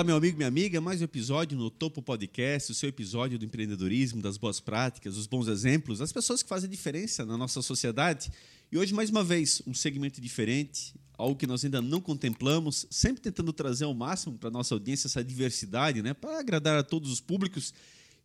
Olá, meu amigo, minha amiga, mais um episódio no Topo Podcast, o seu episódio do empreendedorismo, das boas práticas, dos bons exemplos, as pessoas que fazem diferença na nossa sociedade. E hoje, mais uma vez, um segmento diferente, algo que nós ainda não contemplamos, sempre tentando trazer ao máximo para a nossa audiência essa diversidade, né, para agradar a todos os públicos.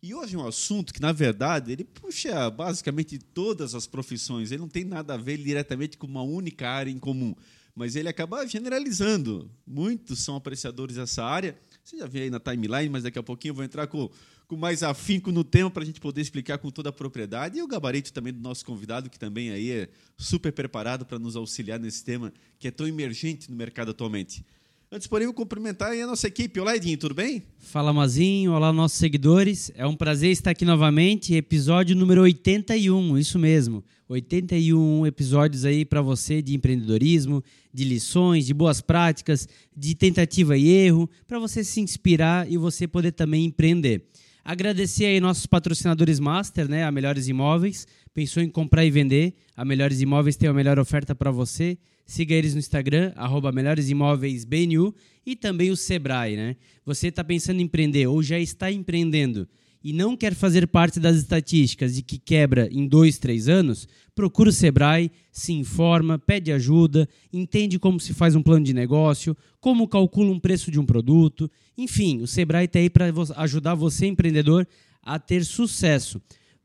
E hoje é um assunto que, na verdade, ele puxa basicamente todas as profissões, ele não tem nada a ver diretamente com uma única área em comum mas ele acaba generalizando. Muitos são apreciadores dessa área. Você já vê aí na timeline, mas daqui a pouquinho eu vou entrar com, com mais afinco no tema para a gente poder explicar com toda a propriedade. E o gabarito também do nosso convidado, que também aí é super preparado para nos auxiliar nesse tema que é tão emergente no mercado atualmente. Antes, porém, vou cumprimentar a nossa equipe. Olá, Edinho, tudo bem? Fala, Mazinho. Olá, nossos seguidores. É um prazer estar aqui novamente. Episódio número 81, isso mesmo. 81 episódios aí para você de empreendedorismo, de lições, de boas práticas, de tentativa e erro, para você se inspirar e você poder também empreender. Agradecer aí nossos patrocinadores master, né, a Melhores Imóveis. Pensou em comprar e vender? A Melhores Imóveis tem a melhor oferta para você. Siga eles no Instagram, arroba Melhores Imóveis BNU e também o Sebrae, né? Você está pensando em empreender ou já está empreendendo e não quer fazer parte das estatísticas de que quebra em dois, três anos, procura o Sebrae, se informa, pede ajuda, entende como se faz um plano de negócio, como calcula um preço de um produto. Enfim, o Sebrae está aí para ajudar você, empreendedor, a ter sucesso.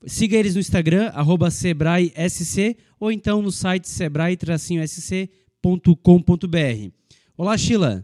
Siga eles no Instagram, SebraeSC, ou então no site sebrae-sc.com.br. Olá, Sheila.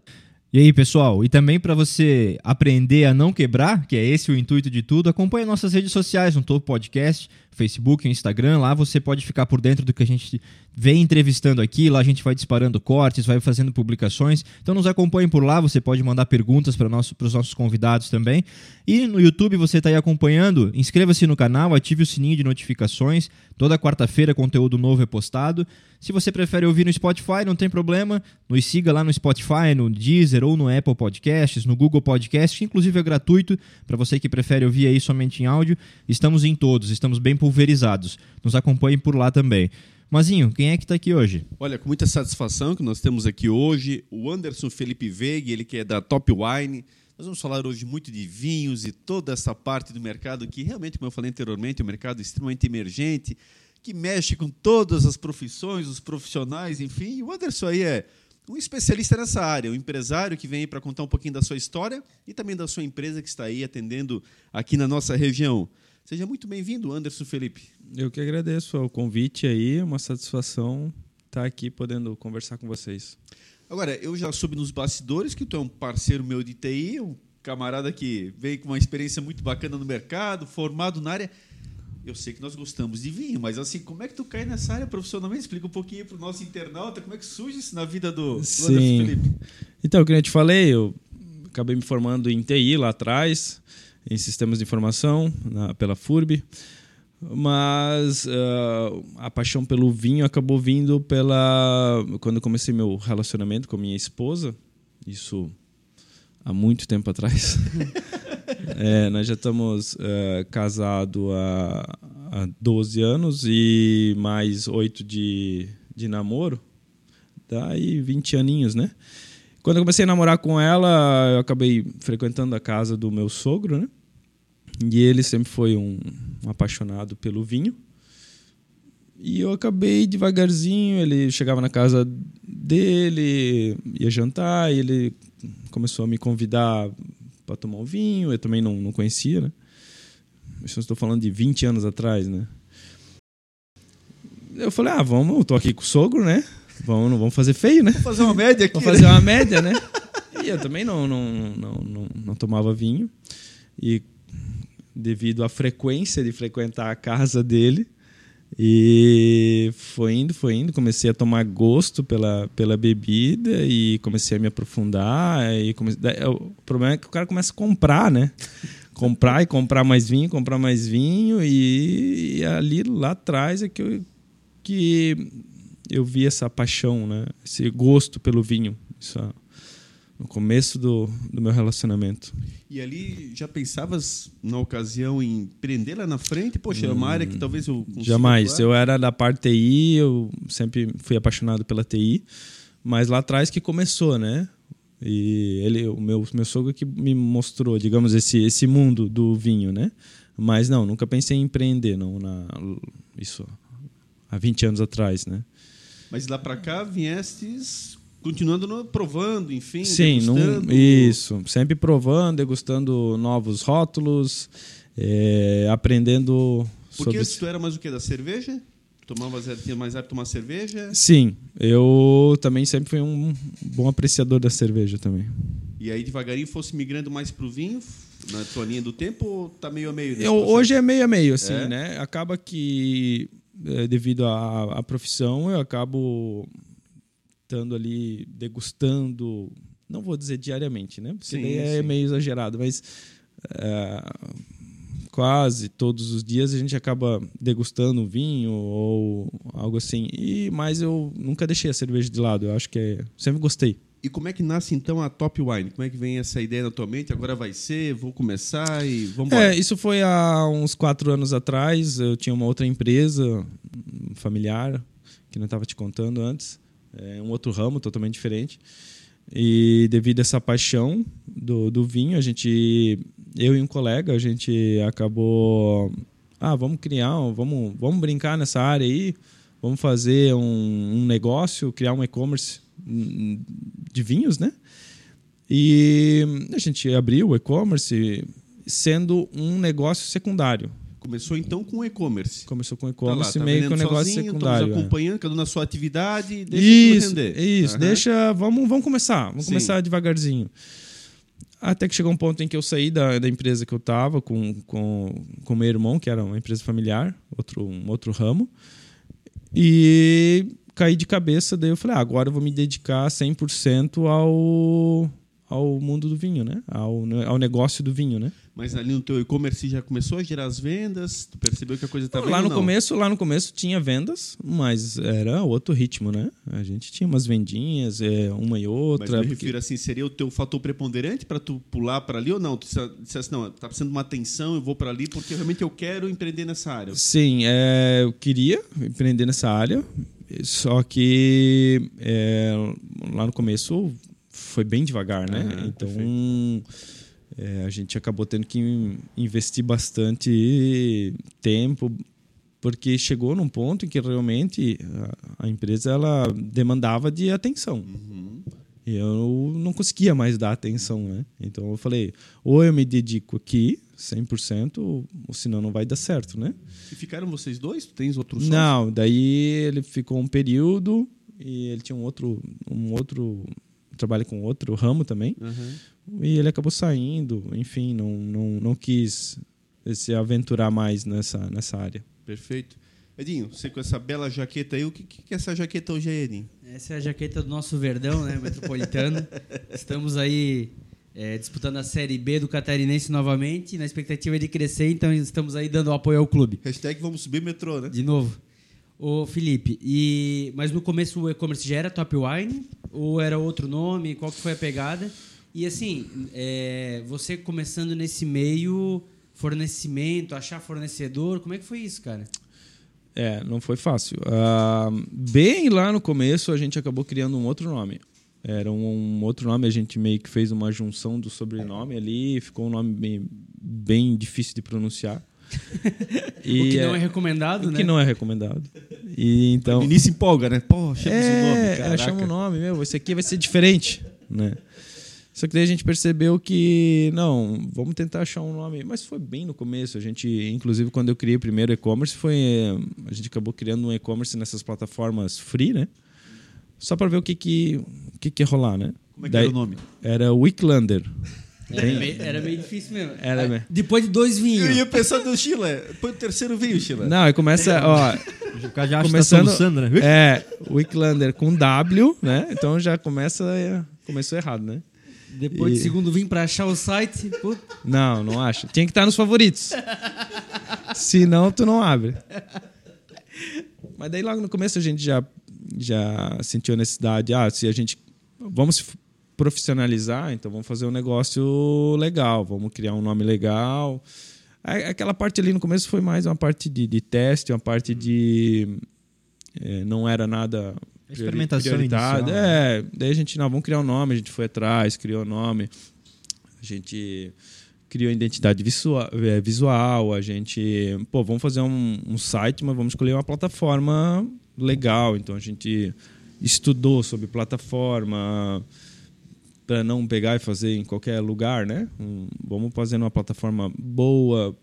E aí, pessoal? E também para você aprender a não quebrar, que é esse o intuito de tudo, acompanhe nossas redes sociais, no Topo Podcast, Facebook, Instagram. Lá você pode ficar por dentro do que a gente vem entrevistando aqui. Lá a gente vai disparando cortes, vai fazendo publicações. Então nos acompanhe por lá. Você pode mandar perguntas para nosso, os nossos convidados também. E no YouTube você está aí acompanhando. Inscreva-se no canal, ative o sininho de notificações. Toda quarta-feira conteúdo novo é postado. Se você prefere ouvir no Spotify, não tem problema. Nos siga lá no Spotify, no Deezer ou no Apple Podcasts, no Google Podcast, que inclusive é gratuito para você que prefere ouvir aí somente em áudio. Estamos em todos, estamos bem pulverizados. Nos acompanhem por lá também. Mazinho, quem é que está aqui hoje? Olha, com muita satisfação que nós temos aqui hoje o Anderson Felipe Veig, ele que é da Top Wine. Nós vamos falar hoje muito de vinhos e toda essa parte do mercado que realmente, como eu falei anteriormente, é um mercado extremamente emergente, que mexe com todas as profissões, os profissionais, enfim. E o Anderson aí é um especialista nessa área, um empresário que vem para contar um pouquinho da sua história e também da sua empresa que está aí atendendo aqui na nossa região. Seja muito bem-vindo, Anderson Felipe. Eu que agradeço o convite aí, é uma satisfação estar aqui podendo conversar com vocês. Agora, eu já soube nos bastidores que tu é um parceiro meu de TI, um camarada que veio com uma experiência muito bacana no mercado, formado na área. Eu sei que nós gostamos de vinho, mas assim, como é que tu cai nessa área profissionalmente? Explica um pouquinho para o nosso internauta, como é que surge isso na vida do, do Sim. Anderson Felipe. Então, como eu te falei, eu acabei me formando em TI lá atrás, em sistemas de informação na, pela FURB, mas uh, a paixão pelo vinho acabou vindo pela quando eu comecei meu relacionamento com minha esposa, isso há muito tempo atrás. é, nós já estamos uh, casados há, há 12 anos e mais 8 de, de namoro. Daí 20 aninhos, né? Quando eu comecei a namorar com ela, eu acabei frequentando a casa do meu sogro, né? E ele sempre foi um, um apaixonado pelo vinho. E eu acabei devagarzinho, ele chegava na casa dele, ia jantar, e ele começou a me convidar para tomar um vinho, eu também não, não conhecia, né? Isso estou falando de 20 anos atrás, né? Eu falei, ah, vamos, eu tô aqui com o sogro, né? Vamos, não vamos fazer feio, né? Vamos fazer uma média aqui. Vamos fazer né? uma média, né? E eu também não, não, não, não, não tomava vinho. E devido à frequência de frequentar a casa dele. E foi indo, foi indo, comecei a tomar gosto pela, pela bebida e comecei a me aprofundar. E comecei, o problema é que o cara começa a comprar, né? comprar e comprar mais vinho, comprar mais vinho. E, e, ali lá atrás é que eu, que eu vi essa paixão, né? esse gosto pelo vinho. Isso, no começo do, do meu relacionamento. E ali já pensavas na ocasião em empreender lá na frente? Poxa, é uma área que hum, talvez eu Jamais. Eu era da parte TI, eu sempre fui apaixonado pela TI, mas lá atrás que começou, né? E ele, o meu, meu sogro que me mostrou, digamos, esse, esse mundo do vinho, né? Mas não, nunca pensei em empreender, não, na, isso há 20 anos atrás, né? Mas lá para cá viestes continuando no, provando, enfim, Sim. Num, isso, sempre provando, degustando novos rótulos, é, aprendendo Porque sobre... tu era mais o que da cerveja? Tomava, tinha mais hábito de tomar cerveja? Sim, eu também sempre fui um bom apreciador da cerveja também. E aí devagarinho fosse migrando mais pro vinho na tua linha do tempo ou tá meio a meio? Eu, hoje é meio a meio, assim, É? né? Acaba que, é, devido à, à profissão, eu acabo estando ali degustando, não vou dizer diariamente, né? Porque Sim, daí é sim. meio exagerado, mas é, quase todos os dias a gente acaba degustando vinho ou algo assim. E mas eu nunca deixei a cerveja de lado. Eu acho que é, sempre gostei. E como é que nasce então a Top Wine? Como é que vem essa ideia na tua mente? Agora vai ser, vou começar e vamos embora. É, isso foi há uns quatro anos atrás. Eu tinha uma outra empresa um familiar, que não estava te contando antes, é um outro ramo totalmente diferente. E devido a essa paixão do, do vinho, a gente, eu e um colega, a gente acabou, ah, vamos criar, vamos, vamos brincar nessa área aí, vamos fazer um, um negócio, criar um e-commerce hum, de vinhos, né? E a gente abriu o e-commerce sendo um negócio secundário. Começou então com o e-commerce. Começou com Tá lá, e-commerce tá meio que um negócio sozinho, secundário. Estamos é. acompanhando, cada um na sua atividade, deixa Isso, render. isso. Aham. Deixa, vamos, vamos começar. Vamos Sim. começar devagarzinho. Até que chegou um ponto em que eu saí da, da empresa que eu estava com, com, com meu irmão, que era uma empresa familiar, outro, um outro ramo, e caí de cabeça. Daí eu falei, ah, agora eu vou me dedicar 100% ao, ao mundo do vinho, né? Ao, ao negócio do vinho, né? Mas ali no teu e-commerce já começou a gerar as vendas? Tu percebeu que a coisa estava lá indo, no não? começo, lá no começo tinha vendas, mas era outro ritmo, né? A gente tinha umas vendinhas, é, uma e Mas outra. me porque- refiro assim, seria o teu fator preponderante para tu pular para ali ou não? Tu disse- dissesse, não, tá precisando de uma atenção, eu vou para ali porque realmente eu quero empreender nessa área. Sim, é, eu queria empreender nessa área, só que é, lá no começo foi bem devagar, né? Então é, a gente acabou tendo que in- investir bastante tempo, porque chegou num ponto em que realmente a, a empresa ela demandava de atenção. Uhum. E eu não conseguia mais dar atenção, né? Então eu falei, ou eu me dedico aqui 100%, ou senão não vai dar certo, né? E ficaram vocês dois? Tens outro sócio? Não, daí ele ficou um período e ele tinha um outro, um outro trabalha com outro ramo também Aham. e ele acabou saindo, enfim, não, não, não quis se aventurar mais nessa, nessa área. Perfeito. Edinho, você com essa bela jaqueta aí, o que, que é essa jaqueta hoje aí, Edinho? Essa é a jaqueta do nosso Verdão, né? Metropolitano. Estamos aí é, disputando a Série B do Catarinense novamente, na expectativa de crescer, então estamos aí dando apoio ao clube. Hashtag vamos subir metrô, né? De novo. Ô, Felipe, e... mas no começo o e-commerce já era Top Wine? Ou era outro nome? Qual que foi a pegada? E assim, é, você começando nesse meio, fornecimento, achar fornecedor, como é que foi isso, cara? É, não foi fácil. Ah, bem lá no começo, a gente acabou criando um outro nome. Era um, um outro nome, a gente meio que fez uma junção do sobrenome ali, ficou um nome bem, bem difícil de pronunciar. O que não é recomendado, o né? que não é recomendado. E então. O início empolga, né? Pô, achamos o nome, É, caraca. achamos o nome, meu, esse aqui vai ser diferente, né? Só que daí a gente percebeu que, não, vamos tentar achar um nome. Mas foi bem no começo. A gente, inclusive, quando eu criei o primeiro e-commerce, foi. eh, A gente acabou criando um e-commerce nessas plataformas free, né? Só para ver o que, que, o que, que ia rolar, né? Como é que Daí- era o nome? Era Wicklander. Era meio, era meio difícil mesmo. Era mesmo. Depois de dois Eu vinhos. ia pensar no Chile. Depois do terceiro veio o Chile. Não, aí começa, ó, O cara já acha que tá né? é, Wicklander com W, né? Então já começa, começou errado, né? Depois E- do segundo vinho pra achar o site. Não, não acho. Tinha que estar nos favoritos. Senão, tu não abre. Mas daí logo no começo a gente já, já sentiu a necessidade. Ah, se a gente. Vamos se profissionalizar, então vamos fazer um negócio legal, vamos criar um nome legal. Aquela parte ali no começo foi mais uma parte de, de teste, uma parte de. eh, não era nada Experimentação inicial. É, daí a gente, não, vamos criar um nome, a gente foi atrás, criou o nome. A gente criou identidade visual, é, visual a gente, pô, vamos fazer um, um site, mas vamos escolher uma plataforma legal. Então a gente estudou sobre plataforma para não pegar e fazer em qualquer lugar, né? Um- vamos fazer numa plataforma boa,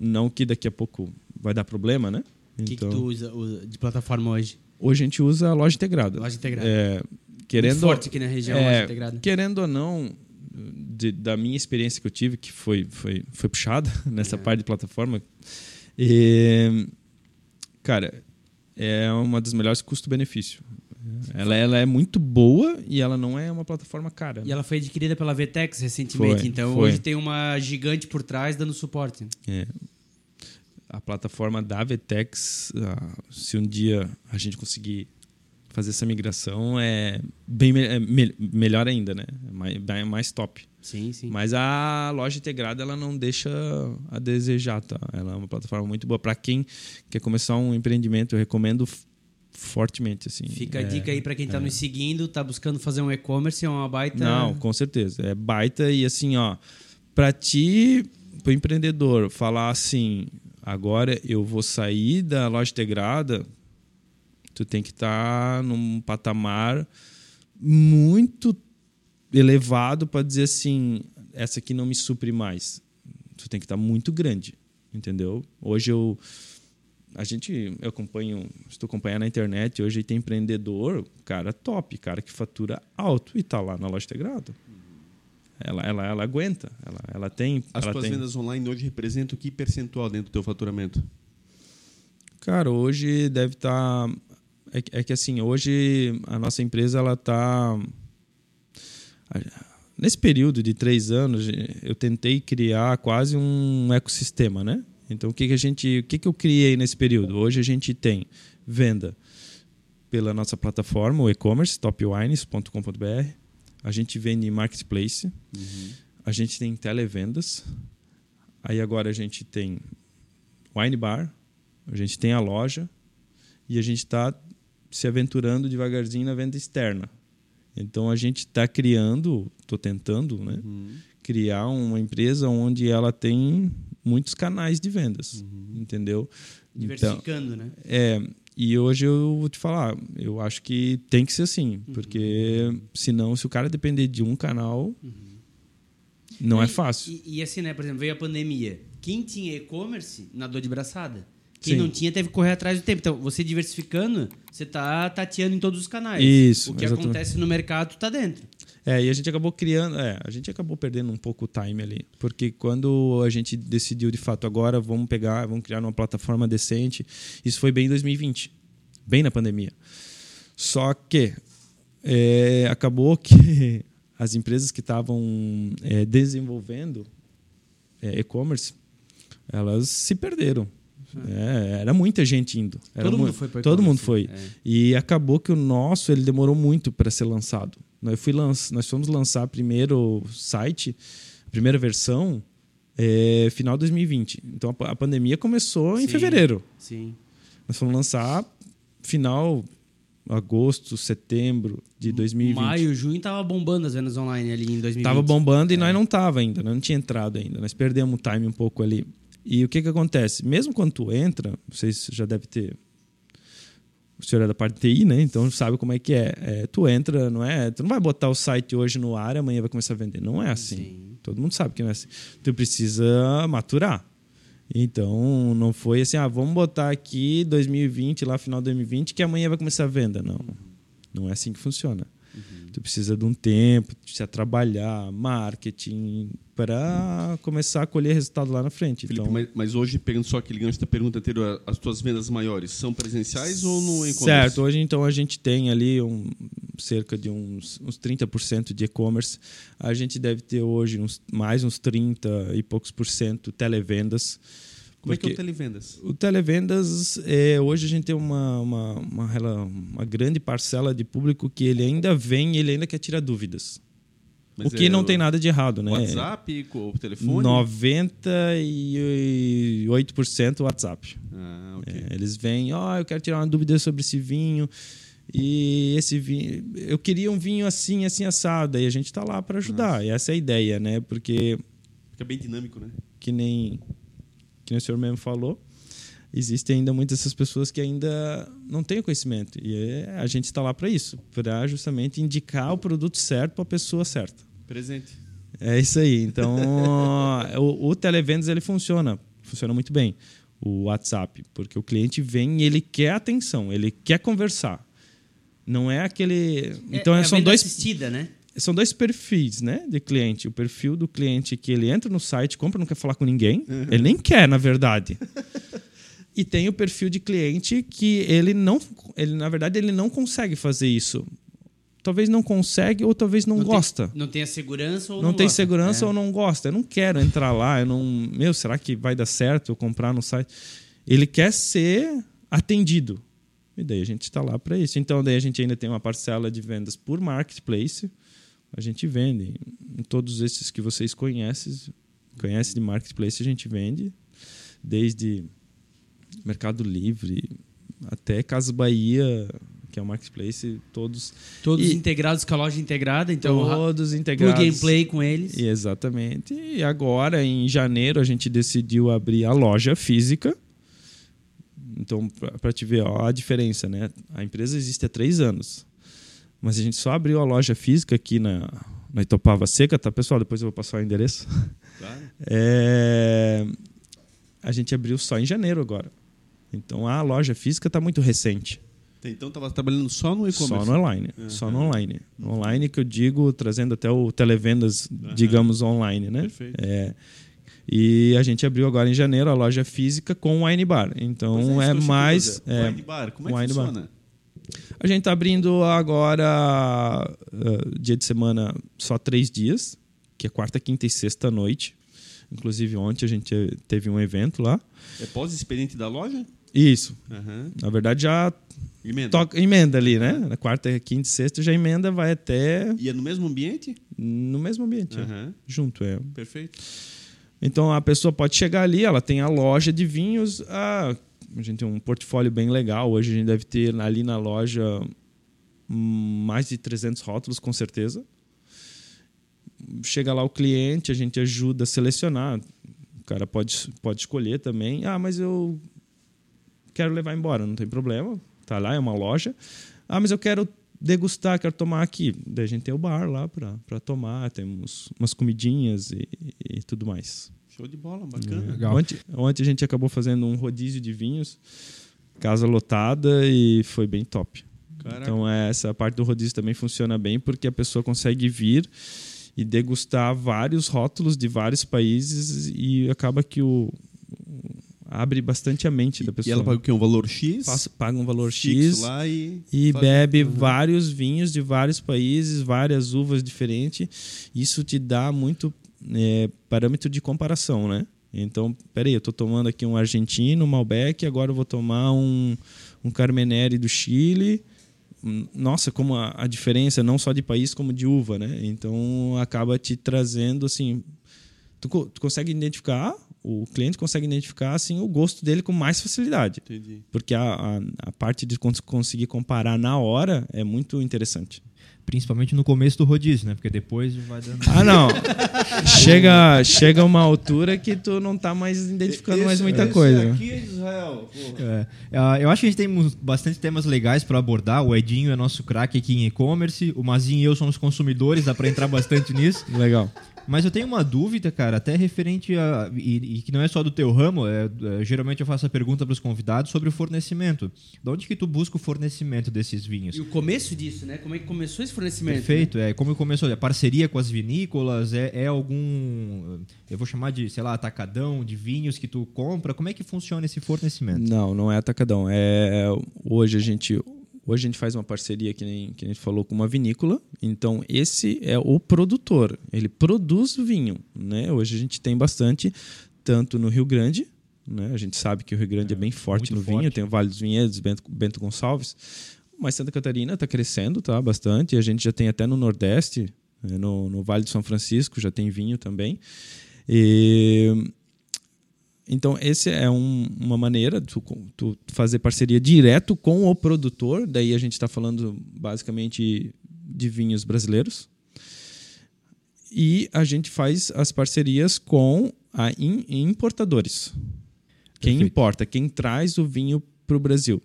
não que daqui a pouco vai dar problema, né? O que, que tu usa, usa de plataforma hoje? Hoje a gente usa a loja integrada. Loja integrada. É, Muito querendo, forte aqui na região, é, loja integrada. querendo ou não, de- da minha experiência que eu tive, que foi, foi, foi puxada nessa É. parte de plataforma, e, cara, é uma das melhores custo-benefício. Ela, ela é muito boa e ela não é uma plataforma cara. E ela foi adquirida pela Vtex recentemente, Foi, então foi. hoje tem uma gigante por trás dando suporte. É. A plataforma da Vetex, ah, se um dia a gente conseguir fazer essa migração, é bem é me- melhor ainda, né? É mais, bem mais top. Sim, sim. Mas a loja integrada ela não deixa a desejar, tá? Ela é uma plataforma muito boa para quem quer começar um empreendimento. Eu recomendo fortemente, assim. Fica a É, dica aí pra quem tá nos seguindo, tá buscando fazer um e-commerce, é uma baita. Não, com certeza. É baita e assim, ó, para ti, pro empreendedor, falar assim, agora eu vou sair da loja integrada, tu tem que estar num patamar muito elevado para dizer assim, essa aqui não me supre mais. Tu tem que estar muito grande, entendeu? Hoje eu a gente eu acompanho, estou acompanhando na internet, hoje tem empreendedor, cara top, cara que fatura alto e tá lá na loja integrada. Ela, ela, ela aguenta, ela, ela tem, As ela tuas tem. vendas online hoje representam que percentual dentro do teu faturamento? Cara, hoje deve estar. É, que- é que assim, hoje a nossa empresa ela está. Nesse período de três anos, eu tentei criar quase um ecossistema, né? Então, o que, que a gente, o que, que eu criei nesse período? Hoje a gente tem venda pela nossa plataforma, o e-commerce, topwines.com.br. A gente vende em marketplace. A gente tem televendas. Aí agora a gente tem wine bar, a gente tem a loja e a gente está se aventurando devagarzinho na venda externa. Então a gente está criando, estou tentando, né, criar uma empresa onde ela tem muitos canais de vendas, entendeu? Então, Diversificando, né? é, e hoje eu vou te falar, eu acho que tem que ser assim, porque senão se o cara depender de um canal, não é E- fácil. E, e assim, né? Por exemplo, veio a pandemia. Quem tinha e-commerce, nadou de braçada. Quem Sim. não tinha, teve que correr atrás do tempo. Então, você diversificando, você tá tateando em todos os canais. Isso, O que exatamente. acontece no mercado tá dentro. É, e a gente acabou criando, é, a gente acabou perdendo um pouco o time ali, porque quando a gente decidiu de fato agora vamos pegar, vamos criar uma plataforma decente, isso foi bem em 2020, bem na pandemia. Só que é, acabou que as empresas que estavam é, desenvolvendo é, e-commerce, elas se perderam. É, era muita gente indo. Era Todo mu- mundo foi Todo mundo foi. é. E acabou que o nosso ele demorou muito para ser lançado. Nós, fui lanç... Nós fomos lançar primeiro site, a primeira versão, é, final de 2020. Então a, pa- a pandemia começou em Sim. fevereiro. Sim. Nós fomos lançar final agosto, setembro de 2020. Maio, junho tava bombando as vendas online ali em 2020. Tava bombando e É. nós não tava ainda, nós não tinha entrado ainda. Nós perdemos o time um pouco ali. E o que que acontece? Mesmo quando tu entra, vocês já devem ter o senhor é da parte de TI, né? Então sabe como é que é. É, Tu entra, não é? Tu não vai botar o site hoje no ar e amanhã vai começar a vender. Não é assim. Sim. Todo mundo sabe que não é assim. Tu precisa maturar. Então não foi assim, ah, vamos botar aqui 2020, lá final de 2020, que amanhã vai começar a venda. Não. Não é assim que funciona. Tu precisa de um tempo, precisa trabalhar, marketing, para começar a colher resultado lá na frente. Felipe, então, mas, mas hoje, pegando só aquele gancho da pergunta anterior, as tuas vendas maiores são presenciais ou no e-commerce? Certo, hoje então a gente tem ali um, cerca de uns, uns 30% de e-commerce. A gente deve ter hoje uns, mais uns 30 e poucos por cento televendas. Como é que é o porque televendas? o televendas, é, hoje a gente tem uma, uma, uma, uma grande parcela de público que ele ainda vem e ele ainda quer tirar dúvidas. Mas o que é não tem nada de errado, né? WhatsApp, o telefone? 98% WhatsApp. Ah, ok. É, eles vêm, ó, eu quero tirar uma dúvida sobre esse vinho. E esse vinho, eu queria um vinho assim, assim assado, e a gente está lá para ajudar. E essa é a ideia, né? Porque Fica bem dinâmico, né? que nem que nem o senhor mesmo falou, existem ainda muitas dessas pessoas que ainda não têm o conhecimento. E é- a gente está lá para isso, para justamente indicar o produto certo para a pessoa certa. Presente. É isso aí. Então, o, o televendas ele funciona, funciona muito bem. O WhatsApp, porque o cliente vem e ele quer atenção, ele quer conversar. Não é aquele. Então, é, são dois assistida, né? São dois perfis, né, de cliente. O perfil do cliente que ele entra no site, compra, não quer falar com ninguém. Ele nem quer, na verdade. e tem o perfil de cliente que ele não, ele na verdade ele não consegue fazer isso. Talvez não consegue ou talvez não, tem- gosta. não tem a segurança ou não não tem gosta. segurança É. ou não gosta. Eu não quero entrar lá, eu não, meu, será que vai dar certo eu comprar no site? Ele quer ser atendido. E daí a gente está lá para isso. Então daí a gente ainda tem uma parcela de vendas por marketplace. A gente vende em todos esses que vocês conhecem, conhecem de marketplace, a gente vende desde Mercado Livre até Casa Bahia, que é o marketplace, todos Todos E- integrados com a loja integrada, então todos integrados. plug and play com eles. E Exatamente. E agora, em janeiro, a gente decidiu abrir a loja física. Então, para te ver ó, a diferença, né? A empresa existe há três anos. Mas a gente só abriu a loja física aqui na, na Itopava Seca, tá, pessoal? Depois eu vou passar o endereço. Claro. É, A gente abriu só em janeiro agora. Então, a loja física está muito recente. Então estava trabalhando só no Só e-commerce. no online. Só no online. No online que eu digo, trazendo até o televendas, digamos, online, né? Perfeito. É. E a gente abriu agora em janeiro a loja física com o Wine Bar. Então é, achei mais. é, Wine bar, como é que Wine bar. A gente está abrindo agora, ah, dia de semana, só três dias, que é quarta, quinta e sexta noite. Inclusive, ontem a gente teve um evento lá. É pós-expediente da loja? Isso. Aham. Na verdade, já Emenda. toca, emenda ali, né? Na quarta, quinta e sexta já emenda, vai até E é no mesmo ambiente? no mesmo ambiente. é. Aham. Junto, é. Perfeito. Então a pessoa pode chegar ali, ela tem a loja de vinhos, ah, a gente tem um portfólio bem legal. Hoje a gente deve ter ali na loja mais de 300 rótulos, com certeza. Chega lá o cliente, a gente ajuda a selecionar. O cara pode, pode escolher também. Ah, mas eu quero levar embora, não tem problema. Tá lá, é uma loja. Ah, mas eu quero degustar, quero tomar aqui. Daí a gente tem o bar lá para tomar, temos umas comidinhas e, e tudo mais. Show de bola, bacana. Legal. Ontem, ontem a gente acabou fazendo um rodízio de vinhos, casa lotada e foi bem top. Caraca. Então é, essa parte do rodízio também funciona bem porque a pessoa consegue vir e degustar vários rótulos de vários países e acaba que o abre bastante a mente da E pessoa. ela paga o quê? Um valor X? Passa- paga um valor X lá e... e bebe Uhum. vários vinhos de vários países, várias uvas diferentes. Isso te dá muito é, parâmetro de comparação, né? Então, peraí, eu estou tomando aqui um argentino, um Malbec, agora eu vou tomar um, um Carmenere do Chile. Nossa, como a, a diferença, não só de país, como de uva, né? Então, acaba te trazendo, assim... Tu, tu consegue identificar, o cliente consegue identificar, assim, o gosto dele com mais facilidade. Entendi. Porque a, a, a parte de cons- conseguir comparar na hora é muito interessante. Principalmente no começo do rodízio, né? Porque depois vai dando. Ah, não. chega, chega uma altura que tu não tá mais identificando mais Esse- muita esse coisa. aqui é Israel. É, ah, eu acho que a gente tem bastante temas legais para abordar. O Edinho é nosso craque aqui em e-commerce. O Mazinho e eu somos consumidores, dá para entrar bastante nisso. Legal. Mas eu tenho uma dúvida, cara, até referente a. E, e que não é só do teu ramo, é, é, geralmente eu faço a pergunta para os convidados sobre o fornecimento. De onde que tu busca o fornecimento desses vinhos? E o começo disso, né? Como é que começou esse fornecimento? Perfeito, é como começou, é parceria com as vinícolas, é, é algum, eu vou chamar de, sei lá, atacadão de vinhos que tu compra, como é que funciona esse fornecimento? Não, não é atacadão. É, hoje a gente hoje a gente faz uma parceria que nem, que a gente falou com uma vinícola. Então esse é o produtor. Ele produz vinho, né? Hoje a gente tem bastante tanto no Rio Grande, né? A gente sabe que o Rio Grande é, bem forte no muito vinho, forte. tem o Vale dos Vinhedos, Bento, Bento Gonçalves. Mas Santa Catarina está crescendo, tá? Bastante. E a gente já tem até no Nordeste, né? no, no Vale de São Francisco, já tem vinho também. E Então, esse é um, uma maneira de tu, tu fazer parceria direto com o produtor. Daí a gente está falando basicamente de vinhos brasileiros. E a gente faz as parcerias com a in, importadores. Quem Perfeito. importa, quem traz o vinho para o Brasil.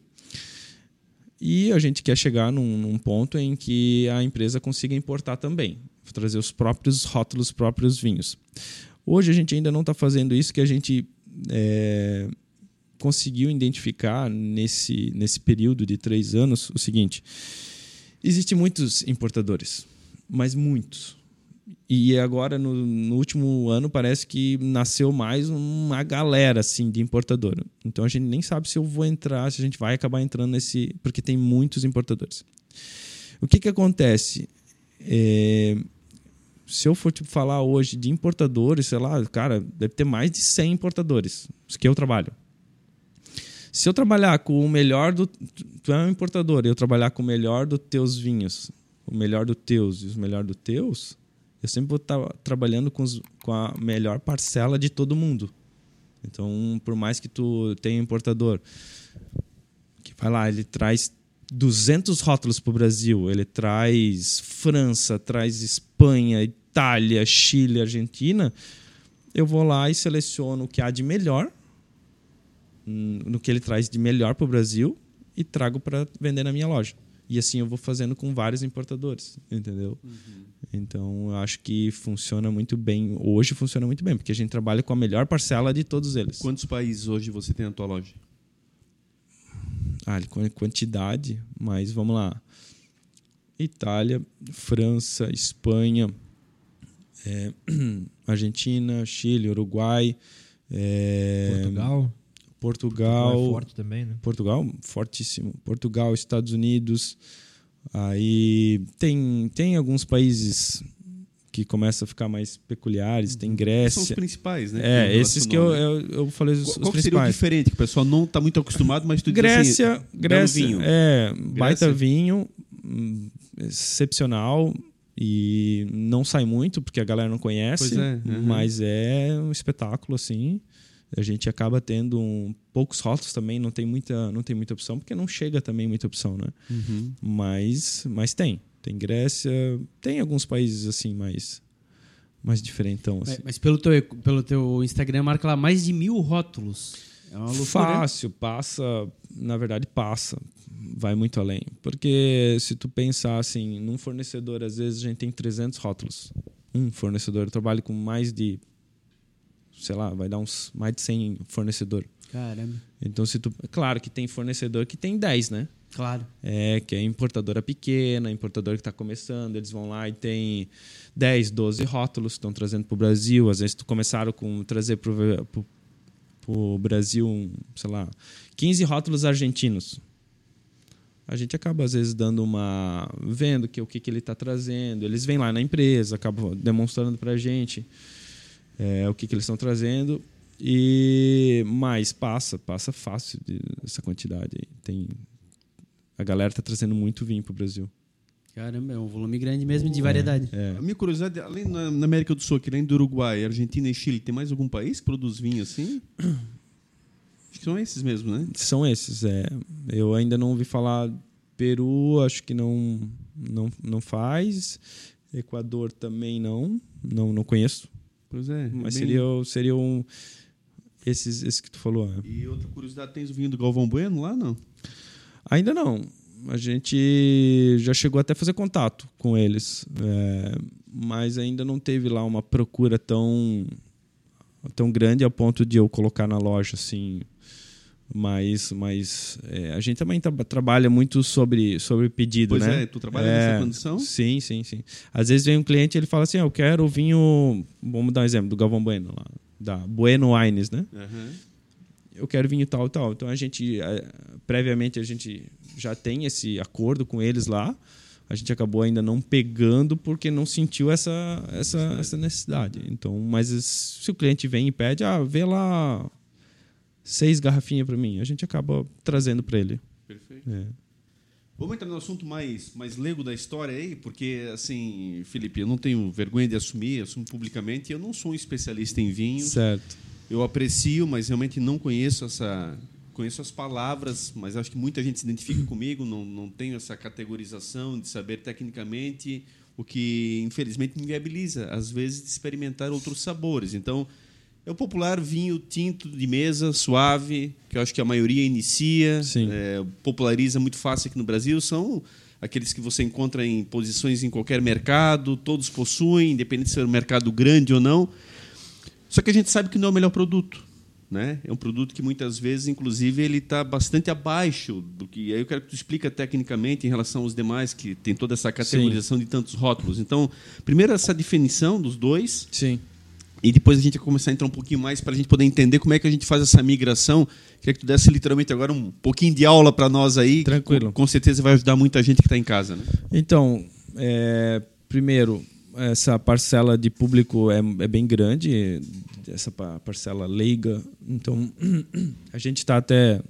E a gente quer chegar num, num ponto em que a empresa consiga importar também, trazer os próprios rótulos, os próprios vinhos. Hoje a gente ainda não está fazendo isso, que a gente é, conseguiu identificar nesse, nesse período de três anos o seguinte: existem muitos importadores, mas muitos. E agora, no, no, último ano, parece que nasceu mais uma galera assim de importador. Então a gente nem sabe se eu vou entrar, se a gente vai acabar entrando nesse. Porque tem muitos importadores. O que, que acontece? É, se eu for tipo, falar hoje de importadores, sei lá, cara, deve ter mais de 100 importadores, os que eu trabalho. Se eu trabalhar com o melhor do. Tu é um importador, eu trabalhar com o melhor dos teus vinhos, o melhor dos teus e os melhor dos teus, eu sempre vou estar trabalhando com, os, com a melhor parcela de todo mundo. Então, por mais que tu tenha um importador que vai lá, ele traz 200 rótulos para o Brasil, ele traz França, traz Espanha, Itália, Chile, Argentina, eu vou lá e seleciono o que há de melhor, hum, no que ele traz de melhor para o Brasil e trago para vender na minha loja. E assim eu vou fazendo com vários importadores, entendeu? Uhum. Então eu acho que funciona muito bem. Hoje funciona muito bem, porque a gente trabalha com a melhor parcela de todos eles. Quantos países hoje você tem na tua loja? Ah, quantidade, mas vamos lá. Itália, França, Espanha, é, Argentina, Chile, Uruguai, é, Portugal. Portugal, Portugal é forte também, né? Portugal, fortíssimo. Portugal, Estados Unidos. Aí tem, tem alguns países que começam a ficar mais peculiares. Tem Grécia. São os principais, né? É, esses que eu, eu, eu falei os, Qual os que seria o principais. diferente? Que o pessoal não está muito acostumado, mas tu diz Grécia, assim, Grécia, vinho. é, baita Grécia? vinho, hum, excepcional e não sai muito porque a galera não conhece, é, uhum. mas é um espetáculo assim. A gente acaba tendo um, poucos rótulos também, não tem muita, não tem muita opção porque não chega também muita opção, né? Uhum. Mas, mas tem, tem Grécia, tem alguns países assim mais mais diferentão assim. Mas pelo teu, pelo teu Instagram marca lá mais de mil rótulos. É uma loucura. Fácil, passa, na verdade passa, vai muito além. Porque se tu pensar assim, num fornecedor, às vezes a gente tem 300 rótulos. Um fornecedor, eu trabalho com mais de, sei lá, vai dar uns mais de 100 fornecedor. Caramba. Então se tu, claro que tem fornecedor que tem 10, né? Claro. É, que é importadora pequena, importador que está começando, eles vão lá e tem 10, 12 rótulos que estão trazendo para o Brasil. Às vezes tu começaram com trazer para o Brasil, sei lá, 15 rótulos argentinos. A gente acaba, às vezes, dando uma. vendo que, o que, que ele está trazendo. Eles vêm lá na empresa, acabam demonstrando para a gente é, o que, que eles estão trazendo. E mais passa, passa fácil essa quantidade. Tem, a galera tá trazendo muito vinho pro Brasil. Caramba, é um volume grande mesmo de variedade. A minha curiosidade, além na, na América do Sul, aqui, além do Uruguai, Argentina e Chile, tem mais algum país que produz vinho assim? Acho que são esses mesmo, né? São esses, é. Eu ainda não ouvi falar Peru, acho que não não, não faz. Equador também não, não não conheço. Pois é. Mas bem- seria seria um esses, esses que tu falou. é. E outra curiosidade, tens o vinho do Galvão Bueno lá, não? Ainda não. A gente já chegou até a fazer contato com eles, é, mas ainda não teve lá uma procura tão tão grande a ponto de eu colocar na loja assim. Mas, mas é, a gente também tra- trabalha muito sobre, sobre pedido, Pois né? é, tu trabalha nessa condição? Sim, sim, sim. Às vezes vem um cliente e ele fala assim: "Ah, Eu quero o vinho. Vamos dar um exemplo do Galvão Bueno, lá, da Bueno Wines, né? Aham. Eu quero vinho tal tal. Então a gente eh, previamente a gente já tem esse acordo com eles lá. A gente acabou ainda não pegando porque não sentiu essa essa, essa necessidade. Então, mas se o cliente vem e pede, ah, vê lá seis garrafinhas para mim, a gente acaba trazendo para ele. Perfeito. É. Vamos entrar no assunto mais, mais leigo da história aí, porque, assim, Felipe, eu não tenho vergonha de assumir, assumo publicamente, eu não sou um especialista em vinhos. Certo. Eu aprecio, mas realmente não conheço essa conheço as palavras, mas acho que muita gente se identifica comigo, não, não tenho essa categorização de saber tecnicamente, o que infelizmente me viabiliza, às vezes, de experimentar outros sabores. Então, é o popular vinho tinto de mesa, suave, que eu acho que a maioria inicia, é, populariza muito fácil aqui no Brasil, são aqueles que você encontra em posições em qualquer mercado, todos possuem, independente se é um mercado grande ou não. Só que a gente sabe que não é o melhor produto. Né? É um produto que muitas vezes, inclusive, ele está bastante abaixo do que. Aí eu quero que tu explica tecnicamente em relação aos demais que tem toda essa categorização Sim. de tantos rótulos. Então, primeiro essa definição dos dois. Sim. E depois a gente vai começar a entrar um pouquinho mais para a gente poder entender como é que a gente faz essa migração. Queria que tu desse literalmente agora um pouquinho de aula para nós aí. Tranquilo. Com, com, certeza vai ajudar muita gente que está em casa. Né? Então, é, primeiro, essa parcela de público é, é bem grande essa parcela leiga. Então, a gente está até.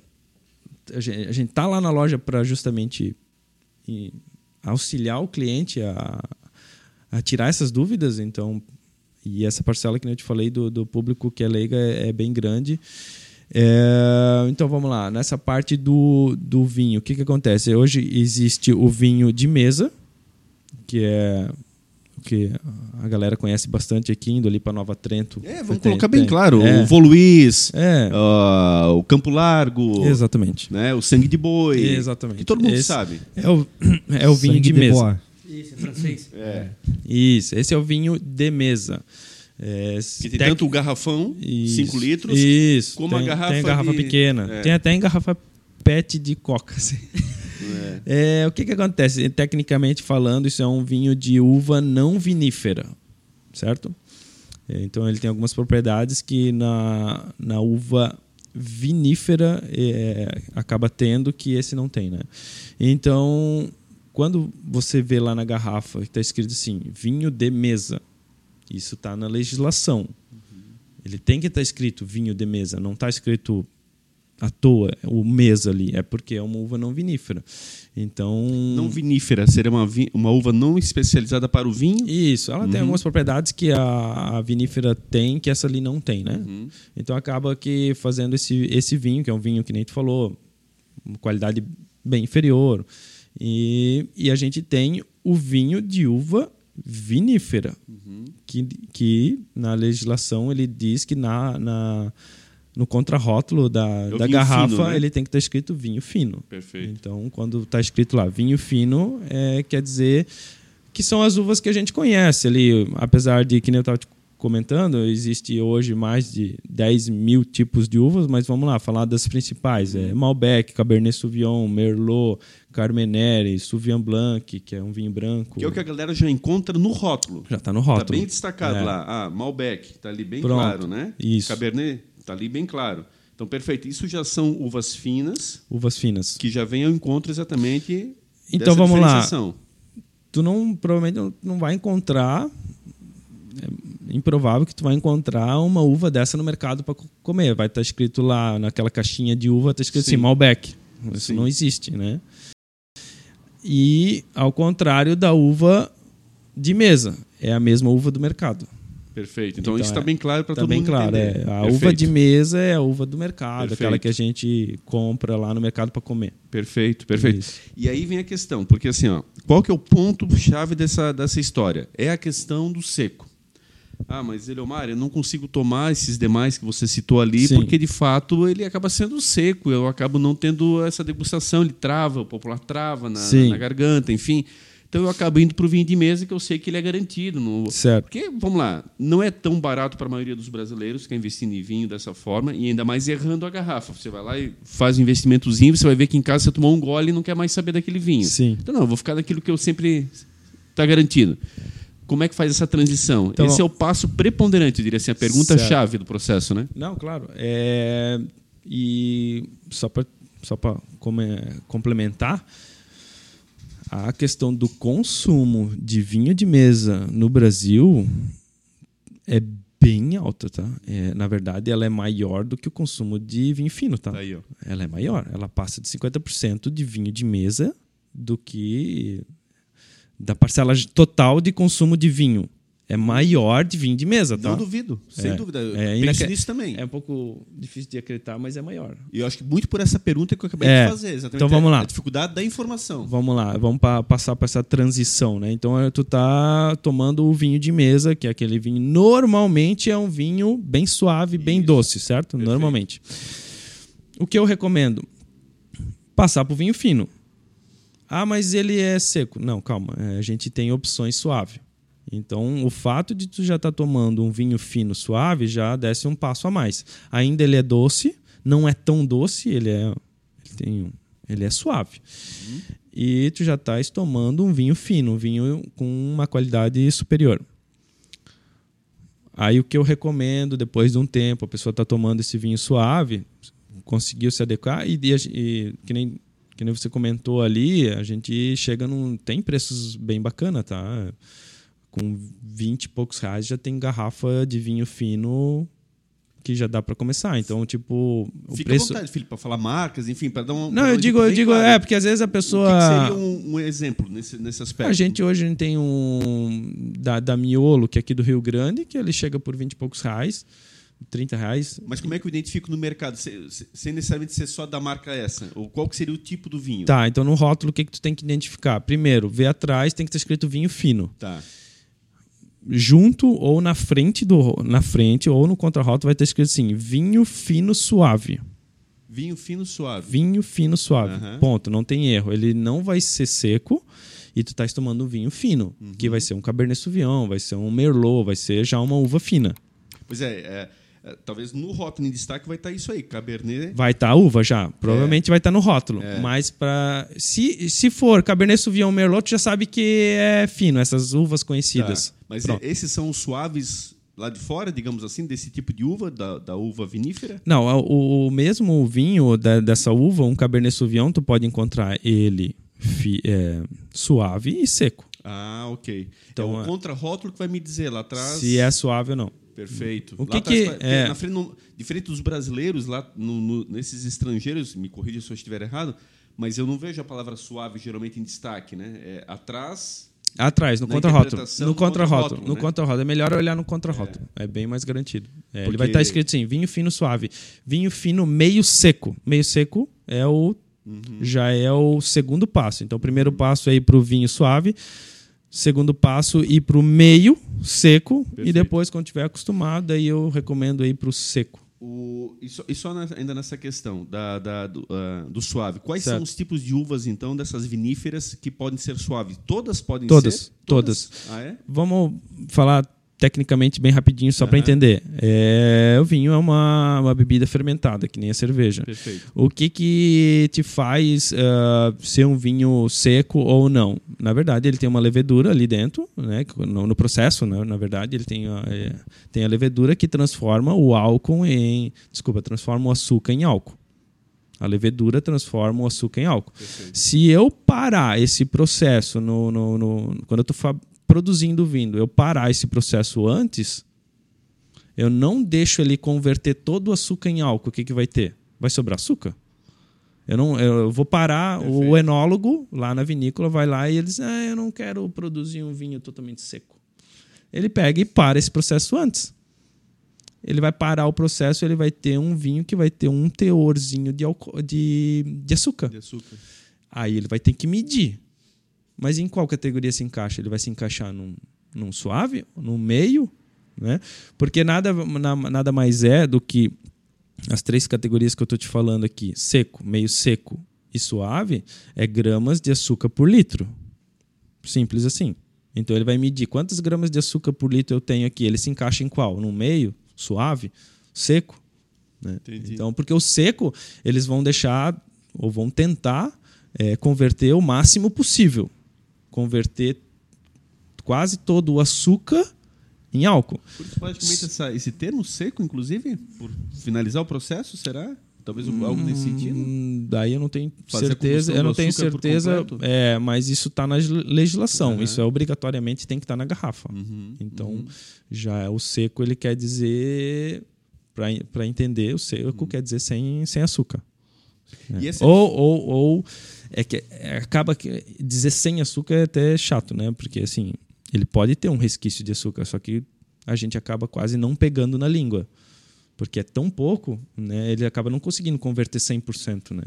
A gente está lá na loja para justamente auxiliar o cliente a, a, tirar essas dúvidas. Então, e essa parcela que eu te falei do, do público que é leiga é, é bem grande. É, então vamos lá, nessa parte do, do vinho, o que, que acontece? Hoje existe o vinho de mesa, que é que a galera conhece bastante aqui, indo ali para Nova Trento. É, vamos tem, colocar bem tem. claro. É. O Voluís, é. uh, o Campo Largo. Exatamente. Né, o Sangue de Boi. Exatamente. Que todo mundo esse sabe. É o, é o vinho de, de mesa. Isso, é francês. É. Isso, esse é o vinho de mesa. É, que tem tec... tanto o garrafão, 5 litros, isso, como tem, a garrafa. Tem a garrafa de... pequena. É. Tem até em garrafa PET de coca. Assim. É. é. o que, que acontece? Tecnicamente falando, isso é um vinho de uva não vinífera, certo? É, então ele tem algumas propriedades que na, na uva vinífera é, acaba tendo que esse não tem, né? Então, quando você vê lá na garrafa que está escrito assim, vinho de mesa, isso está na legislação. Uhum. Ele tem que estar tá escrito vinho de mesa, não está escrito à toa o mesa ali, é porque é uma uva não vinífera. Então. Não vinífera, seria uma, uma uva não especializada para o vinho? Isso, ela uhum. tem algumas propriedades que a, a, vinífera tem que essa ali não tem, né? Uhum. Então acaba que fazendo esse, esse vinho, que é um vinho que nem tu falou, uma qualidade bem inferior. E, e a gente tem o vinho de uva vinífera, uhum. que, que na legislação ele diz que na, na no contrarótulo da, é da garrafa fino, né? ele tem que estar escrito vinho fino. Perfeito. Então, quando está escrito lá vinho fino, é, quer dizer que são as uvas que a gente conhece ali, apesar de que nem eu estava comentando, existe hoje mais de 10 mil tipos de uvas, mas vamos lá, falar das principais. É Malbec, Cabernet Sauvignon, Merlot, Carmenere, Sauvignon Blanc, que é um vinho branco. Que é o que a galera já encontra no rótulo. Já está no rótulo. Está bem destacado é. lá. Ah, Malbec, está ali bem Pronto. claro, né? Isso. Cabernet, está ali bem claro. Então, perfeito. Isso já são uvas finas. Uvas finas. Que já vêm ao encontro exatamente Então, vamos lá. Tu não, provavelmente não vai encontrar é improvável que tu vai encontrar uma uva dessa no mercado para comer. Vai estar tá escrito lá naquela caixinha de uva, está escrito assim, Sim. assim, Malbec. Isso Sim. não existe, né? E ao contrário da uva de mesa, é a mesma uva do mercado. Perfeito. Então, então isso está é, bem claro para tá todo bem mundo claro, entender. É. A Perfeito. uva de mesa é a uva do mercado, perfeito. aquela que a gente compra lá no mercado para comer. Perfeito, perfeito. Isso. E aí vem a questão, porque assim, ó, qual que é o ponto chave dessa, dessa história? É a questão do seco. Ah, mas Eleomar, eu não consigo tomar esses demais que você citou ali, Sim. porque de fato ele acaba sendo seco, eu acabo não tendo essa degustação, ele trava, o popular trava na, na garganta, enfim. Então eu acabo indo para o vinho de mesa, que eu sei que ele é garantido. No... Certo. Porque, vamos lá, não é tão barato para a maioria dos brasileiros que é investindo em vinho dessa forma, e ainda mais errando a garrafa. Você vai lá e faz um investimentozinho, você vai ver que em casa você tomou um gole e não quer mais saber daquele vinho. Sim. Então, não, eu vou ficar daquilo que eu sempre está garantido. Como é que faz essa transição? Então, Esse é o passo preponderante, eu diria assim, a pergunta-chave do processo, né? Não, claro. É... E só para só complementar, a questão do consumo de vinho de mesa no Brasil é bem alta, tá? É, na verdade, ela é maior do que o consumo de vinho fino, tá? tá ela é maior. Ela passa de 50% de vinho de mesa do que da parcela total de consumo de vinho. É maior de vinho de mesa, tá? Não duvido, sem É. dúvida. Eu É, penso naque- nisso também. É um pouco difícil de acreditar, mas é maior. E eu acho que muito por essa pergunta que eu acabei É. de fazer. Exatamente Então vamos a- lá. A dificuldade da informação. Vamos lá, vamos pa- passar para essa transição, né? Então eh, tu tá tomando o vinho de mesa, que é aquele vinho normalmente é um vinho bem suave, bem doce, certo? Normalmente. O que eu recomendo? Passar para o vinho fino. Ah, mas ele é seco. Não, calma. eh, A gente tem opções suave. Então, o fato de tu já estar tomando um vinho fino suave já desce um passo a mais. Ainda ele é doce, não é tão doce, ele é, ele tem, um- ele é suave. E tu já estás tomando um vinho fino, um vinho com uma qualidade superior. Aí o que eu recomendo, depois de um tempo, a pessoa está tomando esse vinho suave, conseguiu se adequar e, e, e que, nem, que nem você comentou ali, a gente chega num. Tem preços bem bacana, tá? Com 20 e poucos reais já tem garrafa de vinho fino que já dá para começar. Então, tipo, o Fica preço. à vontade, Felipe, para falar marcas, enfim, para dar um. Não, eu digo, eu digo, é, porque às vezes a O pessoa. que, que seria um, um exemplo nesse, nesse aspecto? A gente hoje tem um da, da Miolo, que é aqui do Rio Grande, que ele chega por 20 e poucos reais, 30 reais. Mas como é que eu identifico no mercado? Se- se- Sem necessariamente ser só da marca essa? Ou qual que seria o tipo do vinho? Tá, então no rótulo o que, que tu tem que identificar? Primeiro, ver atrás tem que estar escrito vinho fino. Tá. Junto ou na frente do na frente ou no contrarótulo vai ter escrito assim: vinho fino suave. Vinho fino suave. Vinho fino suave. Aham. Ponto, não tem erro. Ele não vai ser seco e tu estás tomando um vinho fino, Uhum. que vai ser um Cabernet Sauvignon, vai ser um Merlot, vai ser já uma uva fina. Pois é, é, é, talvez no rótulo em destaque vai estar isso aí, Cabernet. Vai estar uva já. Provavelmente vai estar no rótulo. É. Mas para se, se for Cabernet Sauvignon Merlot, tu já sabe que é fino, essas uvas conhecidas. Tá. Mas Pronto. esses são os suaves lá de fora, digamos assim, desse tipo de uva, da, da uva vinífera? Não, o, o mesmo vinho da- dessa uva, um Cabernet Sauvignon, tu pode encontrar ele fi- é, suave e seco. Ah, ok. Então, é o é- contrarótulo que vai me dizer lá atrás. Se é suave ou não. Perfeito. O que atrás, que- é? frente, não- diferente dos brasileiros, lá no- no- nesses estrangeiros, me corrija se eu estiver errado, mas eu não vejo a palavra suave geralmente em destaque, né? É atrás. Atrás, no contrarótulo. No contrarótulo. contrarótulo, No né? contrarótulo. É melhor olhar no contrarótulo. É. bem mais garantido. É, Ele Porque- vai estar escrito assim: vinho fino suave. Vinho fino meio seco. Meio seco é o Uhum. já é o segundo passo. Então, o primeiro passo é ir para o vinho suave. Segundo passo, ir para o meio seco. E Perfeito. depois, quando tiver acostumado, aí eu recomendo ir para o seco. O, e só, e só na- ainda nessa questão da, da- do, ah, do suave. Quais Certo. são os tipos de uvas, então, dessas viníferas que podem ser suaves? Todas podem Todas, ser? todas. Ah, é? Vamos falar tecnicamente bem rapidinho só para Aham. entender. É, o vinho é uma, uma bebida fermentada, que nem a cerveja. Perfeito. O que que te faz ah, ser um vinho seco ou não? Na verdade, ele tem uma levedura ali dentro, né? No, no processo, né? na verdade, ele tem a, é, tem a levedura que transforma o álcool em... Desculpa, transforma o açúcar em álcool. A levedura transforma o açúcar em álcool. Perfeito. Se eu parar esse processo no, no- no- quando eu estou produzindo vinho, eu parar esse processo antes, eu não deixo ele converter todo o açúcar em álcool, o que, que vai ter? Vai sobrar açúcar? Eu, não, eu vou parar, o Perfeito. enólogo lá na vinícola vai lá e ele diz: ah, Eu não quero produzir um vinho totalmente seco. Ele pega e para esse processo antes. Ele vai parar o processo ele vai ter um vinho que vai ter um teorzinho de, álcool- de, de açúcar. De açúcar. Aí ele vai ter que medir. Mas em qual categoria se encaixa? Ele vai se encaixar num, num suave, num meio, né? Porque nada, na- nada mais é do que as três categorias que eu estou te falando aqui: seco, meio seco e suave, é gramas de açúcar por litro. Simples assim. Então ele vai medir quantas gramas de açúcar por litro eu tenho aqui. Ele se encaixa em qual? No meio, suave, seco. né? Então, porque o seco, eles vão deixar ou vão tentar é, converter o máximo possível. Converter quase todo o açúcar em álcool. Por isso, praticamente, essa- esse termo seco, inclusive, por finalizar o processo, será? Talvez algo nesse sentido? Hum, daí eu não tenho Fazer certeza. Eu não tenho certeza. É, mas isso está na legislação. Aham. Isso é obrigatoriamente tem que estar na garrafa. Uhum, Então, uhum. já é o seco, ele quer dizer. Para entender, o seco Uhum. quer dizer sem, sem açúcar. né? E esse- Ou, ou, ou é que é, acaba que dizer sem açúcar é até chato, né? Porque assim, Ele pode ter um resquício de açúcar, só que a gente acaba quase não pegando na língua. Porque é tão pouco, né? Ele acaba não conseguindo converter 100%, né?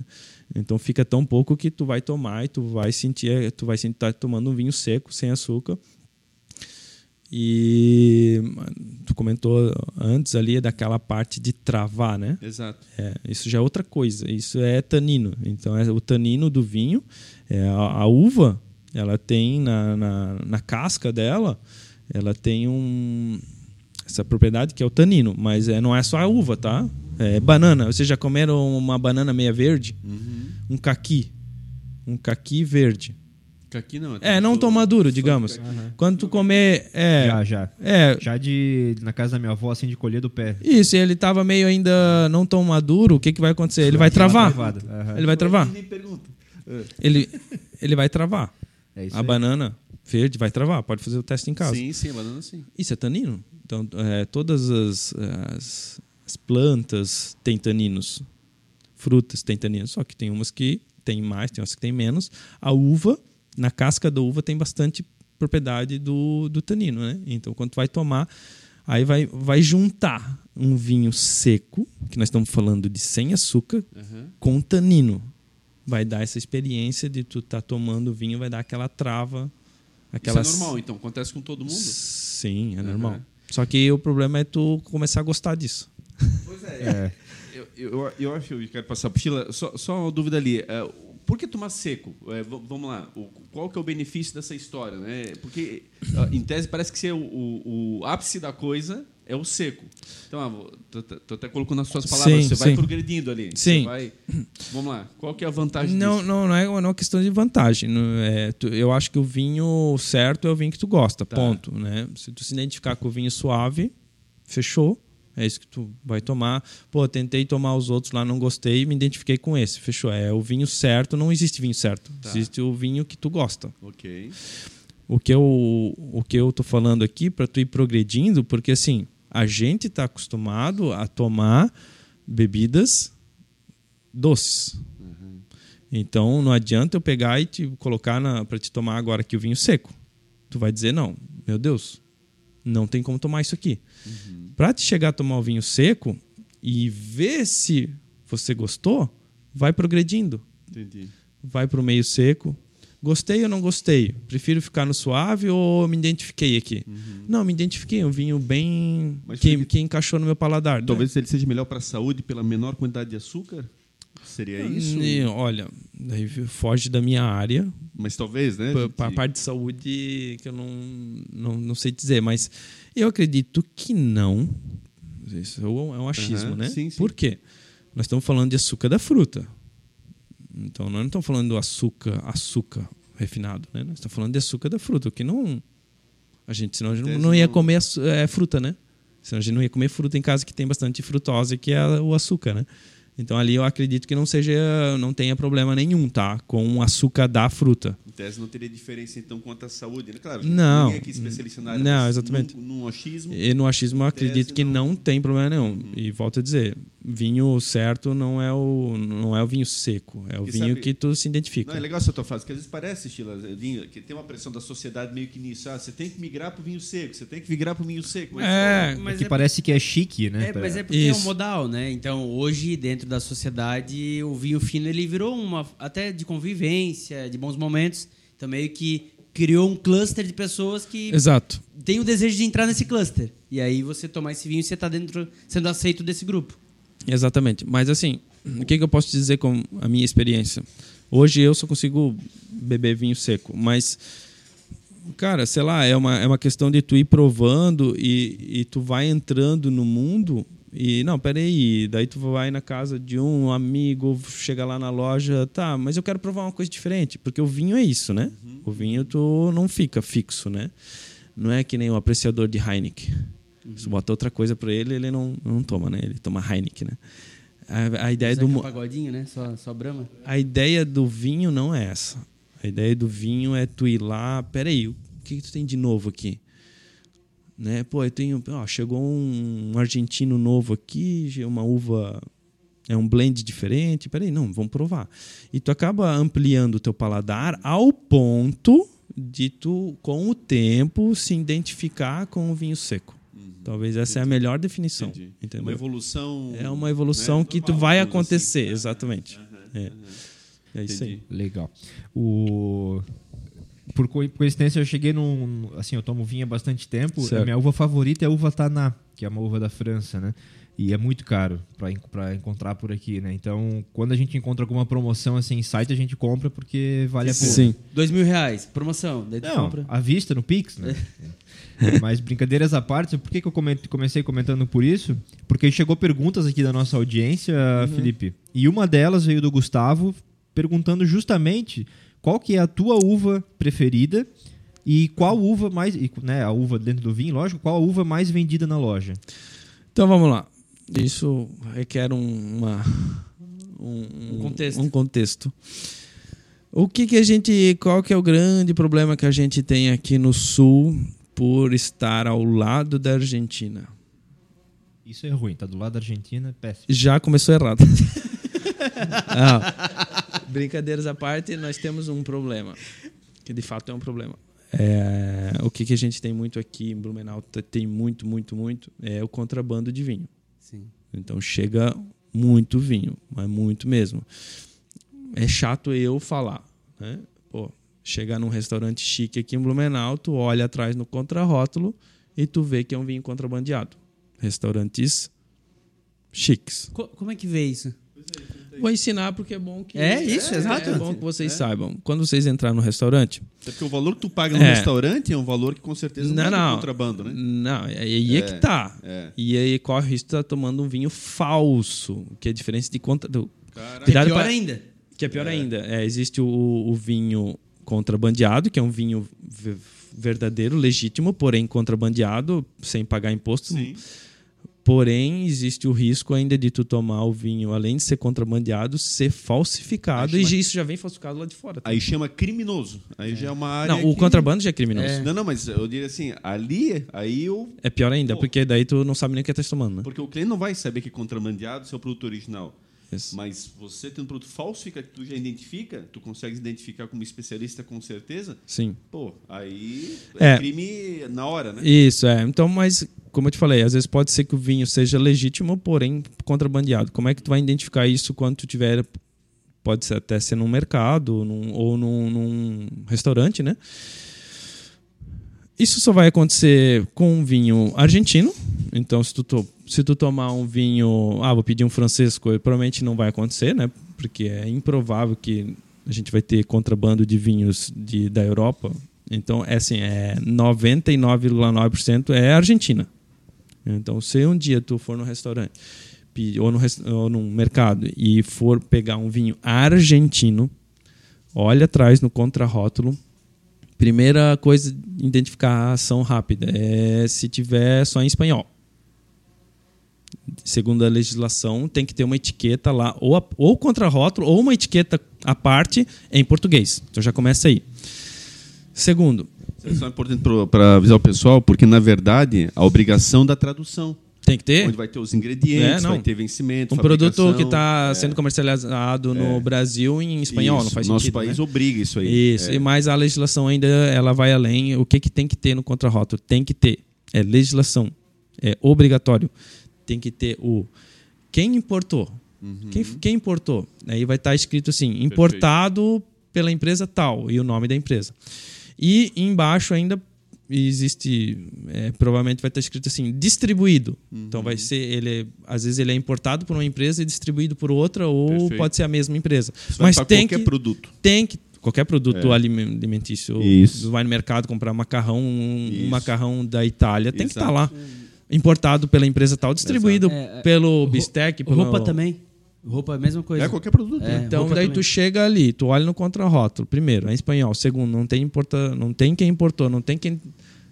Então fica tão pouco que tu vai tomar e tu vai sentir, tu vai sentir tá tomando um vinho seco sem açúcar. E tu comentou antes ali daquela parte de travar, né? Exato. É, isso já é outra coisa. Isso é tanino. Então, é o tanino do vinho. É, a, a uva, ela tem na, na, na, casca dela, ela tem um, essa propriedade que é o tanino. Mas é, não é só a uva, tá? É banana. Vocês já comeram uma banana meia verde? Uhum. Um caqui. Um caqui verde. Caqui não. É, não tão maduro, digamos. Uhum. Quando tu comer. É, Já, já. é, Já de na casa da minha avó, assim, de colher do pé. Isso, e ele tava meio ainda não tão maduro, o que, que vai acontecer? Ele vai travar. Ele vai travar. É. Ele, ele vai travar. É isso A aí. banana verde vai travar. Pode fazer o teste em casa. Sim, sim, banana sim. Isso é tanino. Então, é, todas as, as, as plantas têm taninos. Frutas têm taninos. Só que tem umas que tem mais, tem umas que tem menos. A uva, na casca da uva, tem bastante propriedade do, do tanino. Né? Então, quando tu vai tomar, aí vai, vai juntar um vinho seco, que nós estamos falando de sem açúcar, Aham. com tanino. Vai dar essa experiência de tu estar tomando vinho, vai dar aquela trava. Aquela Isso é normal, então. Acontece com todo mundo? Sim, é Aham. normal. Só que o problema é tu começar a gostar disso. Pois é. É. Eu, eu, eu acho que eu quero passar para Sheila. Só, só uma dúvida ali. É, por que tomar seco? É, vamos lá. O- qual que é o benefício dessa história? Né? Porque, ah, em tese, parece que ser o, o- o ápice da coisa é o seco. Então, ah, tô, tô- tô até colocando nas suas palavras. Sim, você vai sim. progredindo ali. Sim. Vai- vamos lá. Qual que é a vantagem Não, disso? não, não é uma questão de vantagem. é- tu- eu acho que o vinho certo é o vinho que tu gosta, Tá. ponto. Né? Se tu se identificar com o vinho suave, fechou. É isso que tu vai tomar. Pô, tentei tomar os outros lá, não gostei, me identifiquei com esse. Fechou. É o vinho certo, não existe vinho certo. Tá. Existe o vinho que tu gosta. Ok. O que eu, o que eu tô falando aqui para tu ir progredindo, porque assim, a gente está acostumado a tomar bebidas doces. Então não adianta eu pegar e te colocar para te tomar agora aqui o vinho seco. Tu vai dizer não, meu Deus, não tem como tomar isso aqui. Para te chegar a tomar o vinho seco e ver se você gostou, vai progredindo Entendi. vai para o meio seco. Gostei ou não gostei? Prefiro ficar no suave ou me identifiquei aqui? Não, me identifiquei. Um vinho bem. Mas que, que encaixou no meu paladar. né? Talvez ele seja melhor para a saúde pela menor quantidade de açúcar? Seria isso? E, olha, daí foge da minha área. Mas talvez, né? Para gente? a parte de saúde que eu não, não, não sei dizer, mas eu acredito que não. Isso é um é achismo, Aham, né? sim, sim. Por quê? Nós estamos falando de açúcar da fruta. Então nós não estamos falando do açúcar, açúcar refinado, né? Nós estamos falando de açúcar da fruta, o que não a gente senão a gente não, não ia comer é, fruta, né? Senão a gente não ia comer fruta em casa que tem bastante frutose, que é o açúcar, né? Então ali eu acredito que não seja, não tenha problema nenhum, tá? Com o açúcar da fruta. Em tese não teria diferença então quanto à saúde, né? Claro, Não. ninguém aqui é especialista na área, Não, exatamente. Num, num achismo, E no achismo eu acredito Tese que não- não tem problema nenhum. E volto a dizer, vinho certo não é o não é o vinho seco, é o E vinho sabe- que tu se identifica. Não, é legal essa tua frase, porque às vezes parece, Sheila, vinho, que tem uma pressão da sociedade meio que nisso. Ah, você tem que migrar para o vinho seco, você tem que migrar para o vinho seco. Mas, É, Mas que é, parece que é chique, né? é, pra- mas é porque é um Isso. modal, né? Então, hoje, dentro da sociedade, o vinho fino ele virou uma até de convivência, de bons momentos. Então, meio que criou um cluster de pessoas que Exato. têm o desejo de entrar nesse cluster. E aí você tomar esse vinho, você está dentro, sendo aceito desse grupo. Exatamente. Mas assim, o que, que eu posso dizer com a minha experiência? Hoje eu só consigo beber vinho seco, mas cara, sei lá, é uma, é uma questão de tu ir provando e, e tu vai entrando no mundo e não, peraí, daí tu vai na casa de um amigo, chega lá na loja, tá, mas eu quero provar uma coisa diferente, porque o vinho é isso, né? O vinho tu não fica fixo, né? Não é que nem o apreciador de Heineken. Se bota outra coisa para ele, ele não, não toma, né? Ele toma Heineken, né? A, a ideia Será do é pagodinho, né? Só, só brama. a ideia do vinho não é essa. A ideia do vinho é tu ir lá, peraí, o que, que tu tem de novo aqui? Né? Pô, eu tenho, ó, chegou um argentino novo aqui, uma uva é um blend diferente. Peraí, não, vamos provar. E tu acaba ampliando o teu paladar ao ponto de tu, com o tempo, se identificar com o vinho seco. Talvez essa é a melhor definição. Entendi. Entendeu? Uma evolução. É uma evolução né, que tu vai digamos acontecer, assim. exatamente. É. É isso aí. Entendi. Legal. O... Por co- coincidência, eu cheguei num. Assim, eu tomo vinho há bastante tempo. Certo. A minha uva favorita é a uva Taná, que é uma uva da França, né? E é muito caro para encontrar por aqui, né? Então, quando a gente encontra alguma promoção assim em site, a gente compra porque vale a pena. Sim. Dois mil reais, promoção. Daí tu Não, compra. à vista, no Pix, né? Mas brincadeiras à parte, por que, que eu comecei comentando por isso? Porque chegou perguntas aqui da nossa audiência, Felipe. E uma delas veio do Gustavo, perguntando justamente qual que é a tua uva preferida e qual uva mais... e, né, a uva dentro do vinho, lógico. Qual a uva mais vendida na loja? Então vamos lá. Isso requer um, uma, um, Um contexto. um contexto. O que, que a gente. Qual que é o grande problema que a gente tem aqui no sul por estar ao lado da Argentina? Isso é ruim, tá do lado da Argentina, péssimo. Já começou errado. Ah, brincadeiras à parte, nós temos um problema. Que de fato é um problema. É, o que, que a gente tem muito aqui em Blumenau, tem muito, muito, muito, é o contrabando de vinho. Sim. Então chega muito vinho, mas muito mesmo. É chato eu falar, né? Pô, chegar num restaurante chique aqui em Blumenau, tu olha atrás no contrarótulo e tu vê que é um vinho contrabandeado. Restaurantes chiques. Co- como é que vê isso? Vou ensinar porque é bom que É isso, exato. É bom que vocês saibam. Quando vocês entrarem no restaurante, Até porque o valor que tu paga no É. restaurante é um valor que com certeza não, Não, é do não. contrabando, né? Não, é aí é, que tá. é. E aí corre o risco de estar tomando um vinho falso, que é diferente de contra. Do, Caraca. Que é pior pra- ainda. Que é pior ainda. É, existe o, o vinho contrabandeado, que é um vinho ve- verdadeiro, legítimo, porém contrabandeado, sem pagar imposto. Sim. Porém, existe o risco ainda de tu tomar o vinho, além de ser contrabandeado, ser falsificado. Aí E chama- isso já vem falsificado lá de fora. tá? Aí chama criminoso. Aí já é uma área. Não, o que- contrabando já é criminoso. É. Não, não, mas eu diria assim, ali, aí eu. É pior ainda, Pô. porque daí tu não sabe nem o que tá tomando, né? Porque o cliente não vai saber que é contrabandeado seu produto original. Isso. Mas você tendo um produto falsificado que tu já identifica, tu consegue identificar como especialista com certeza, Sim. pô, aí é, É. crime na hora, né? Isso, é. Então, mas, como eu te falei, às vezes pode ser que o vinho seja legítimo, porém contrabandeado. Como é que tu vai identificar isso quando tu tiver. Pode ser até ser num mercado num- ou num, num restaurante, né? Isso só vai acontecer com um vinho argentino. Então, se tu, to- se tu tomar um vinho. Ah, vou pedir um francesco, provavelmente não vai acontecer, né? Porque é improvável que a gente vai ter contrabando de vinhos de, da Europa. Então, é assim, é 99,9% é Argentina. Então, se um dia tu for no restaurante ou, no, ou num mercado e for pegar um vinho argentino, olha atrás no contrarótulo. Primeira coisa, identificação rápida é se tiver só em espanhol. Segundo a legislação, tem que ter uma etiqueta lá, ou, a- ou contrarótulo, ou uma etiqueta à parte em português. Então já começa aí. Segundo, Isso é só importante para avisar o pessoal, porque na verdade a obrigação da tradução, tem que ter onde vai ter os ingredientes, É, não. vai ter vencimento, um produto que está É. sendo comercializado no Brasil em espanhol, não Isso, faz Nosso sentido. país né? obriga isso aí. Isso, É. e mais a legislação ainda ela vai além. O que, que tem que ter no contrarótulo? Tem que ter. É legislação. É obrigatório. Tem que ter o quem importou. Uhum. Quem, quem importou? Aí vai estar escrito assim: importado pela empresa tal e o nome da empresa. E embaixo ainda existe, é, provavelmente vai estar escrito assim, distribuído. Então Uhum. vai ser, ele, é- às vezes ele é importado por uma empresa e distribuído por outra, ou Perfeito. pode ser a mesma empresa. Isso Mas tem qualquer que, produto. tem que qualquer produto É. alime- alimentício, Isso. vai no mercado comprar macarrão, um, Isso. macarrão da Itália, tem que Exato. estar lá. Importado pela empresa tal, distribuído. É, é, pelo ro- Bistec, pelo Roupa também. Roupa é a mesma coisa. É qualquer produto. É. né? Então daí também. tu chega ali, tu olha no contrarótulo. Primeiro, é em espanhol. Segundo, não tem importa, não tem quem importou, não tem quem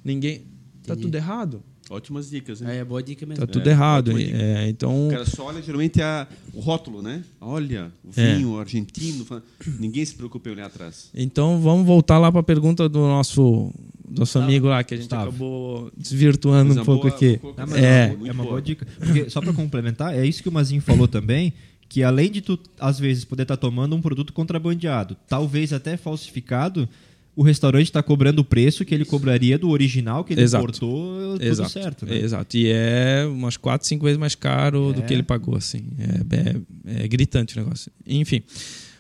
ninguém tá Entendi. tudo errado. Ótimas dicas, né? É, boa dica mesmo. Tá tudo É, errado. ótima dica. É, então O cara só olha geralmente a, o rótulo, né? Olha, o É. vinho argentino. fala- Ninguém se preocupa em olhar atrás. Então vamos voltar lá para a pergunta do nosso nosso amigo lá que a gente Gustavo. acabou desvirtuando Mas um é pouco boa- aqui. É. é, é uma boa. boa dica. Porque, só para complementar, é isso que o Mazinho falou também, que além de tu, às vezes, poder estar tomando um produto contrabandeado, talvez até falsificado, o restaurante está cobrando o preço que ele cobraria do original que ele Exato. importou, tudo Exato. certo. Né? Exato. E é umas 4, 5 vezes mais caro do É. que ele pagou, assim. É, é- é gritante o negócio. Enfim.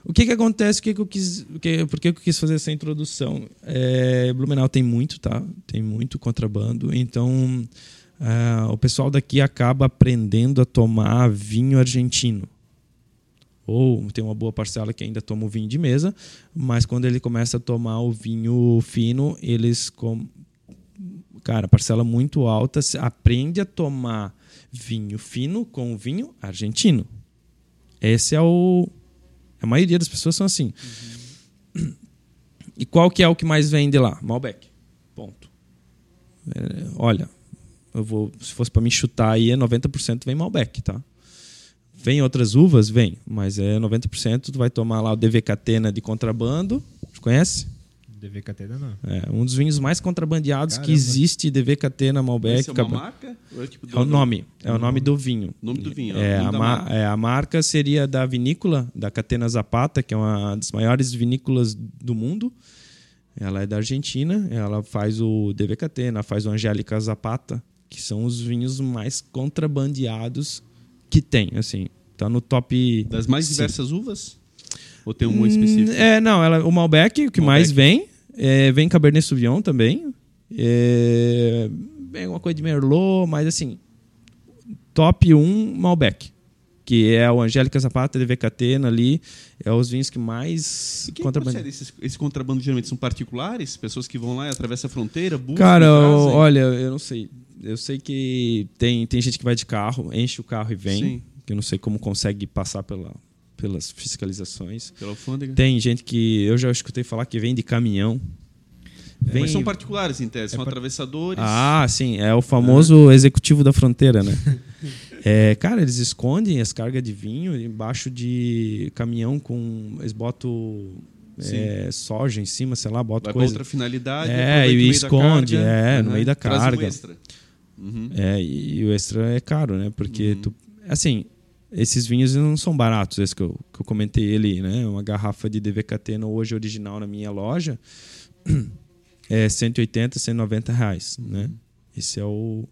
O que que acontece? O que que eu quis, o que, por que que eu quis fazer essa introdução? É, Blumenau tem muito, tá? Tem muito contrabando. Então, ah, o pessoal daqui acaba aprendendo a tomar vinho argentino. Ou tem uma boa parcela que ainda toma o vinho de mesa, mas quando ele começa a tomar o vinho fino, eles com, cara, parcela muito alta, aprende a tomar vinho fino com vinho argentino. Esse é o. A maioria das pessoas são assim. E qual que é o que mais vende lá? Malbec. Ponto. É, olha, eu vou, se fosse para me chutar aí, é 90% vem Malbec, tá? Vem outras uvas? Vem, mas é 90% tu vai tomar lá o DV Catena de contrabando. Conhece? DV Catena não. É, um dos vinhos mais contrabandeados que Caramba. existe, DV Catena, Malbec. Esse é uma Cab- marca? Ou é, tipo é o nome, é o nome do vinho. Nome do vinho, É, é o nome a, ma- marca. é, a marca seria da vinícola, da Catena Zapata, que é uma das maiores vinícolas do mundo. Ela é da Argentina, ela faz o DV Catena, faz o Angélica Zapata, que são os vinhos mais contrabandeados que tem, assim. Tá no top... Das mais Sim. diversas uvas? Ou tem um específico? Hum, É, não, ela, o Malbec, o que Malbec. mais vem. É, vem Cabernet Sauvignon também. É, vem uma coisa de Merlot, mas assim, top 1 Malbec. Que é o Angélica Zapata, DV Catena ali. É os vinhos que mais E procede? Esses, esse contrabando geralmente são particulares? Pessoas que vão lá e atravessam a fronteira, buscam, Cara, eu- olha, eu não sei. Eu sei que tem, tem gente que vai de carro, enche o carro e vem. Sim. Que eu não sei como consegue passar pela, pelas fiscalizações. Pela alfândega? Tem gente que eu já escutei falar que vem de caminhão. Vem... Mas são particulares, em tese. São par- atravessadores. Ah, sim, é o famoso executivo da fronteira, né? É, cara, eles escondem as cargas de vinho embaixo de caminhão com. Eles botam é, soja em cima, sei lá, botam Vai coisa. outra finalidade. É, e esconde, carga, é, no né? meio da Traz um carga. extra. Uhum. É, e, e o extra é caro, né? Porque Uhum. tu. Assim, esses vinhos não são baratos, esse que eu, que eu comentei ali, né? Uma garrafa de DVKT hoje original na minha loja é 180, 190 reais, Uhum. né? Esse é o.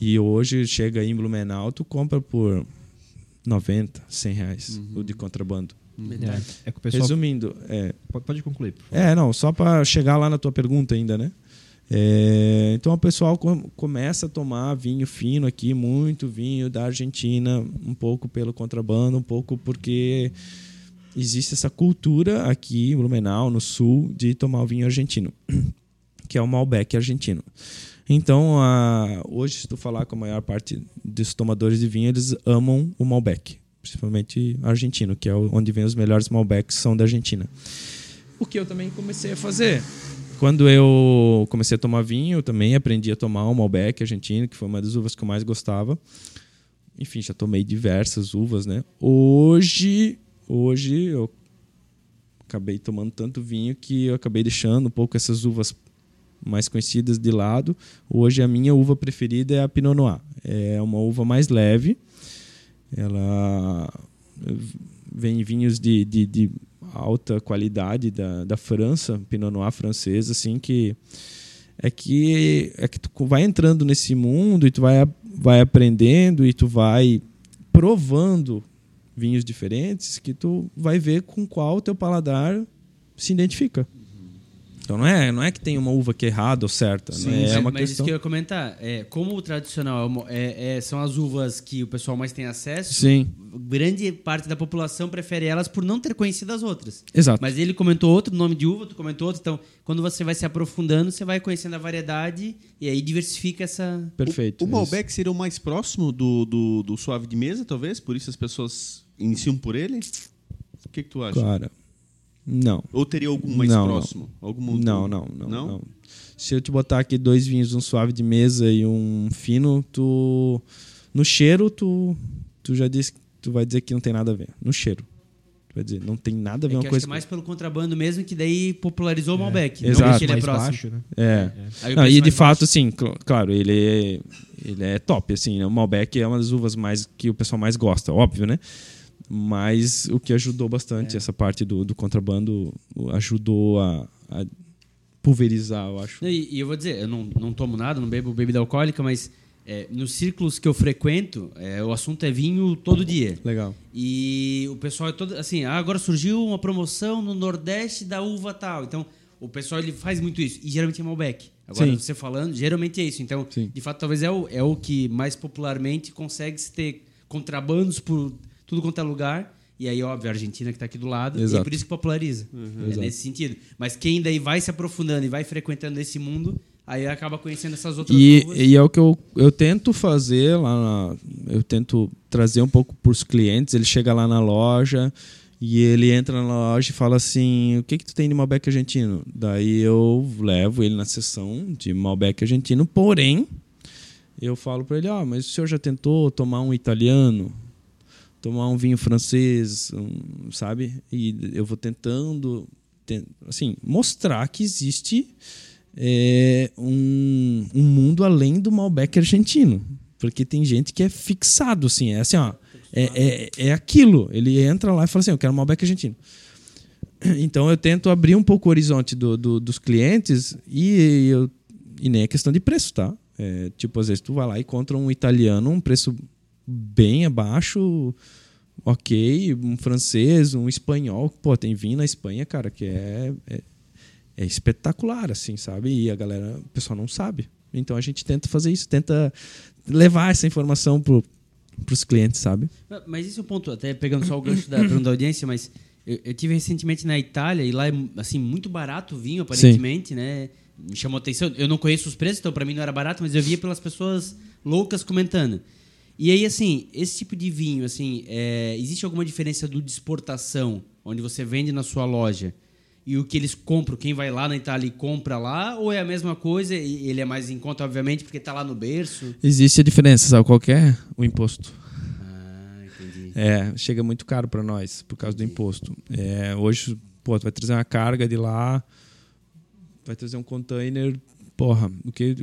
E hoje chega em Blumenau, tu compra por 90, 100 reais Uhum. o de contrabando. Verdade. É que o pessoal. Resumindo, é, Pode- Pode concluir, por favor. é, não, só para chegar lá na tua pergunta ainda, né? É, então o pessoal com- começa a tomar vinho fino aqui, muito vinho da Argentina, um pouco pelo contrabando, um pouco porque existe essa cultura aqui em Blumenau, no sul, de tomar o vinho argentino, que é o Malbec argentino. Então, a- hoje, se tu falar com a maior parte dos tomadores de vinho, eles amam o Malbec, principalmente argentino, que é onde vem os melhores Malbecs, são da Argentina. O que eu também comecei a fazer. Quando eu comecei a tomar vinho, eu também aprendi a tomar o Malbec argentino, que foi uma das uvas que eu mais gostava. Enfim, já tomei diversas uvas, né? Hoje, hoje eu acabei tomando tanto vinho que eu acabei deixando um pouco essas uvas mais conhecidas de lado. Hoje a minha uva preferida é a Pinot Noir. É uma uva mais leve. Ela vem em vinhos de, de, de alta qualidade da, da França, Pinot Noir francês, assim que é que é que tu vai entrando nesse mundo e tu vai vai aprendendo e tu vai provando vinhos diferentes que tu vai ver com qual teu paladar se identifica. Então não é, não é que tem uma uva que é errada ou certa, Sim, né? é mas, uma mas isso questão. que eu ia comentar, é, como o tradicional é é- é- são as uvas que o pessoal mais tem acesso, Sim, grande parte da população prefere elas por não ter conhecido as outras. exato. Mas ele comentou outro nome de uva, tu comentou outro. Então, quando você vai se aprofundando, você vai conhecendo a variedade e aí diversifica essa. Perfeito. O, o isso. Malbec seria o mais próximo do, do, do suave de mesa, talvez? Por isso as pessoas iniciam por ele? O que, que tu acha? Cara, não. Ou teria algum mais Não, próximo? Algum outro? Não, não, não, Não? não. Se eu te botar aqui dois vinhos, um suave de mesa e um fino, tu no cheiro tu tu já disse, tu vai dizer que não tem nada a ver. No cheiro. Tu vai dizer, não tem nada a É ver que uma eu acho coisa que é mais pelo contrabando mesmo, que daí popularizou o Malbec. Exato. Não porque ele é mais próximo. baixo, né? É. Aí o Não, e de fato, baixo. assim, cl- claro, ele é, ele é top, assim, né? O Malbec é uma das uvas mais que o pessoal mais gosta, óbvio, né? Mas o que ajudou bastante É. essa parte do, do contrabando ajudou a, a pulverizar, eu acho. E, e eu vou dizer, eu não, não tomo nada, não bebo bebida alcoólica, mas é, nos círculos que eu frequento, é, o assunto é vinho todo dia. Legal. E o pessoal é todo assim, ah, agora surgiu uma promoção no Nordeste da uva tal. Então, o pessoal ele faz muito isso. E geralmente é Malbec. Agora, Sim. você falando, geralmente é isso. Então, Sim. de fato, talvez é o, é o que mais popularmente consegue se ter contrabandos por tudo quanto é lugar. E aí, óbvio, a Argentina que está aqui do lado. E é Exato. por isso que populariza. É Exato. nesse sentido. Mas quem daí vai se aprofundando e vai frequentando esse mundo, aí acaba conhecendo essas outras E, e é o que eu, eu tento fazer lá na, eu tento trazer um pouco para os clientes. Ele chega lá na loja e ele entra na loja e fala assim: O que, que tu tem de Malbec argentino? Daí eu levo ele na sessão de Malbec argentino, porém, eu falo para ele: Ó, mas o senhor já tentou tomar um italiano? Tomar um vinho francês, um, sabe? E eu vou tentando, ten- assim, mostrar que existe é, um, um mundo além do Malbec argentino. Porque tem gente que é fixado, assim, é assim, ó. É, é, é aquilo. Ele entra lá e fala assim: eu quero Malbec argentino. Então eu tento abrir um pouco o horizonte do, do- dos clientes e, eu, e nem é questão de preço, tá? É, tipo, às vezes tu vai lá e encontra um italiano, um preço bem abaixo, ok, um francês, um espanhol. Pô, tem vinho na Espanha, cara, que é, é, é espetacular, assim, sabe? E a galera, o pessoal não sabe. Então a gente tenta fazer isso, tenta levar essa informação pro, pros clientes, sabe? Mas esse é o ponto, até pegando só o gancho da pergunta da audiência, mas eu, eu tive recentemente na Itália e lá é assim muito barato o vinho, aparentemente, né? Me chamou a atenção. Eu não conheço os preços, então para mim não era barato, mas eu via pelas pessoas loucas comentando. E aí, assim, esse tipo de vinho, assim, é, existe alguma diferença do de exportação, onde você vende na sua loja, e o que eles compram, quem vai lá na Itália e compra lá, ou é a mesma coisa e ele é mais em conta, obviamente, porque está lá no berço? Existe a diferença, sabe qual que é? O imposto. Ah, entendi. É, chega muito caro para nós por causa do imposto. É, hoje, pô, tu vai trazer uma carga de lá, vai trazer um container, porra, o que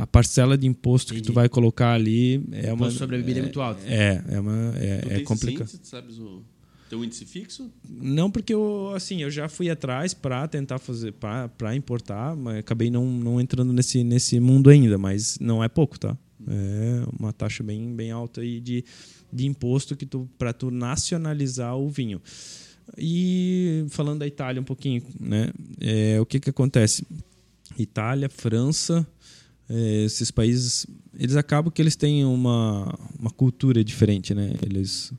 a parcela de imposto que Entendi. tu vai colocar ali é uma Imposto sobre a bebida é muito alto. É, é uma Tu é, tem é complicado. índice, tu sabes o teu índice fixo? Não porque eu assim, eu já fui atrás para tentar fazer para importar, mas acabei não, não entrando nesse nesse mundo ainda, mas não é pouco, tá? É uma taxa bem bem alta aí de, de imposto que tu para tu nacionalizar o vinho. E falando da Itália um pouquinho, né? É, o que que acontece? Itália, França, é, esses países, eles acabam que eles têm uma, uma cultura diferente, né? Eles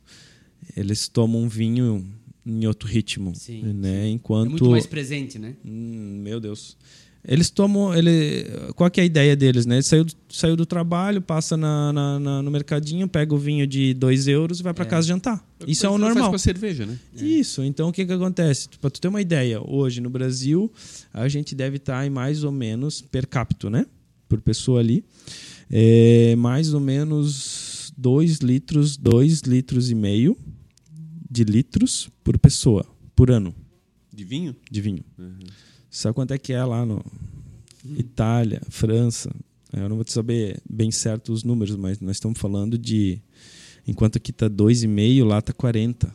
eles tomam vinho em outro ritmo, Sim, né? É Enquanto muito mais presente, né? Hum, meu Deus. Eles tomam. Ele, qual que é a ideia deles, né? Ele saiu, saiu do trabalho, passa na, na- na- no mercadinho, pega o vinho de 2 euros e vai para casa jantar. Isso é o Faz normal. com a cerveja, né? Isso. Então, o que, que acontece? Para tu ter uma ideia, hoje no Brasil, a gente deve estar em mais ou menos per capita, né? Por pessoa ali. É, mais ou menos 2 litros, 2 litros e meio de litros por pessoa, por ano, De vinho? de vinho. Sabe quanto é que é lá no Itália, França? Eu não vou te saber bem certo os números, mas nós estamos falando de. Enquanto aqui tá 2,5, lá tá 40.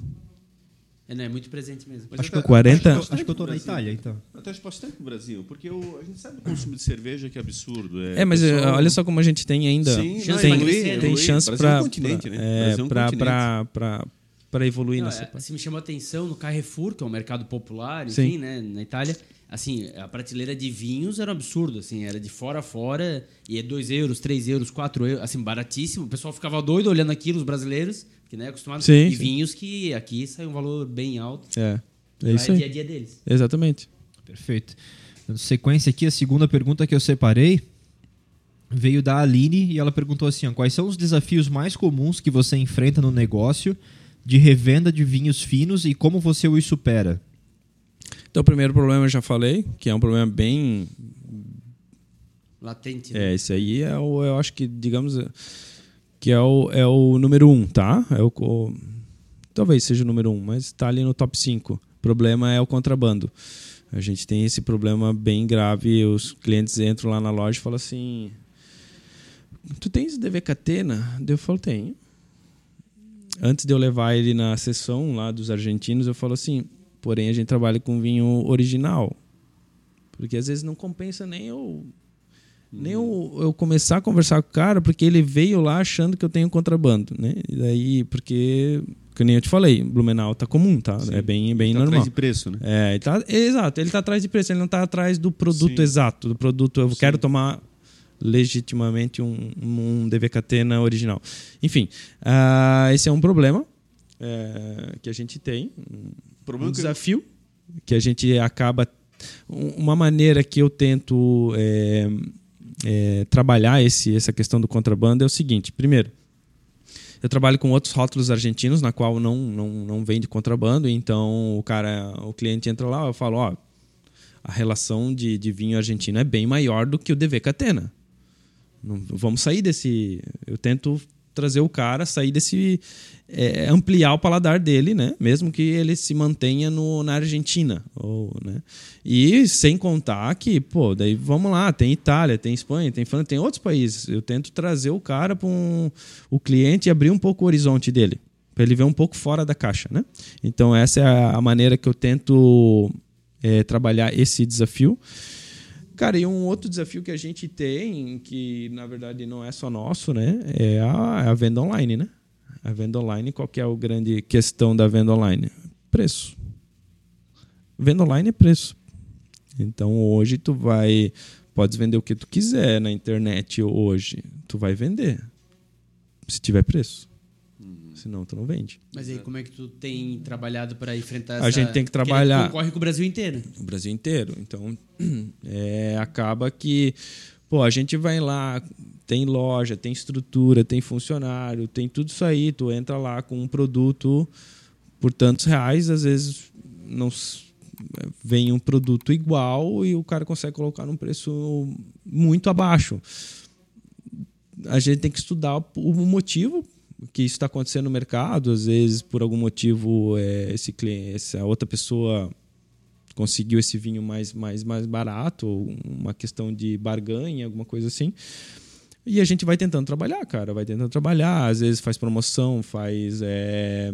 É, né? é muito presente mesmo. Mas Acho que 40 acho Acho que eu tô na. Itália, então. Até acho bastante pro Brasil, porque o- a gente sabe o consumo de cerveja que é absurdo. É, É, mas o pessoal- é, olha só como a gente tem ainda. Sim, chance pra tem, evoluir, né? tem evoluir. chance Brasil é para um continente, né? é, é um pra- continente. pra- pra- pra evoluir Não, nessa é, parte. assim, me chamou a atenção no Carrefour, que é um mercado popular, Sim. enfim, né, na Itália. Assim, a prateleira de vinhos era um absurdo, assim, era de fora a fora, e é 2 euros, 3 euros, 4 euros, assim, baratíssimo. O pessoal ficava doido olhando aquilo, os brasileiros, que né, acostumados. Sim, e sim. vinhos que aqui sai um valor bem alto. É, é isso é dia aí. a dia deles. Exatamente. Perfeito. Dando sequência aqui, a segunda pergunta que eu separei veio da Aline e ela perguntou assim: ó, quais são os desafios mais comuns que você enfrenta no negócio de revenda de vinhos finos e como você os supera? Então, o primeiro problema eu já falei, que é um problema bem. Latente. né? É, esse aí é o, eu acho que, digamos, que é o, é o número um, tá? É o, o- talvez seja o número um, mas está ali no top 5. O problema é o contrabando. A gente tem esse problema bem grave. Os clientes entram lá na loja e falam assim: Tu tens DVKT, né? Daí Eu falo: Tenho. Antes de eu levar ele na sessão lá dos argentinos, eu falo assim: Porém, a gente trabalha com vinho original. Porque às vezes não compensa nem eu nem eu, eu começar a conversar com o cara, porque ele veio lá achando que eu tenho contrabando, né? E daí, porque, que nem eu te falei, Blumenau tá comum, tá? Sim. É bem, bem Tá normal. atrás de preço, né? É, ele tá, exato, ele tá atrás de preço, ele não tá atrás do produto Sim. exato, do produto. Eu Sim. quero tomar legitimamente um, um DV-Catena original. Enfim, ah, esse é um problema é, que a gente tem, um problema que- desafio que a gente acaba. um- Uma maneira que eu tento é, é, trabalhar esse, essa questão do contrabando é o seguinte: primeiro, eu trabalho com outros rótulos argentinos, na qual não, não, não vende contrabando, então o cara, o cliente entra lá, eu falo, ó, a relação de, de vinho argentino é bem maior do que o DV Catena. Não, vamos sair desse. Eu tento trazer o cara, sair desse. É, ampliar o paladar dele, né? Mesmo que ele se mantenha no, na Argentina. Ou, né? E sem contar que, pô, daí vamos lá, tem Itália, tem Espanha, tem França, tem outros países. Eu tento trazer o cara para um, o cliente e abrir um pouco o horizonte dele. Para ele ver um pouco fora da caixa, né? Então, essa é a, maneira que eu tento é, trabalhar esse desafio. Cara, e um outro desafio que a gente tem, que na verdade não é só nosso, né? É a, é a venda online, né? A venda online, qual que é a grande questão da venda online? Preço. Venda online é preço. Então hoje tu vai. Podes vender o que tu quiser na internet hoje. Tu vai vender. Se tiver preço. Senão tu não vende. Mas aí, como é que tu tem trabalhado para enfrentar A essa... gente tem que trabalhar. concorre com o Brasil inteiro. o Brasil inteiro. Então, é, acaba que, pô, a gente vai lá, tem loja, tem estrutura, tem funcionário, tem tudo isso aí. Tu entra lá com um produto por tantos reais, às vezes não vem um produto igual e o cara consegue colocar num preço muito abaixo. A gente tem que estudar o motivo que isso está acontecendo no mercado. Às vezes, por algum motivo, é, esse cliente, essa outra pessoa conseguiu esse vinho mais, mais, mais barato, ou uma questão de barganha, alguma coisa assim. E a gente vai tentando trabalhar, cara, vai tentando trabalhar. Às vezes faz promoção, faz. é,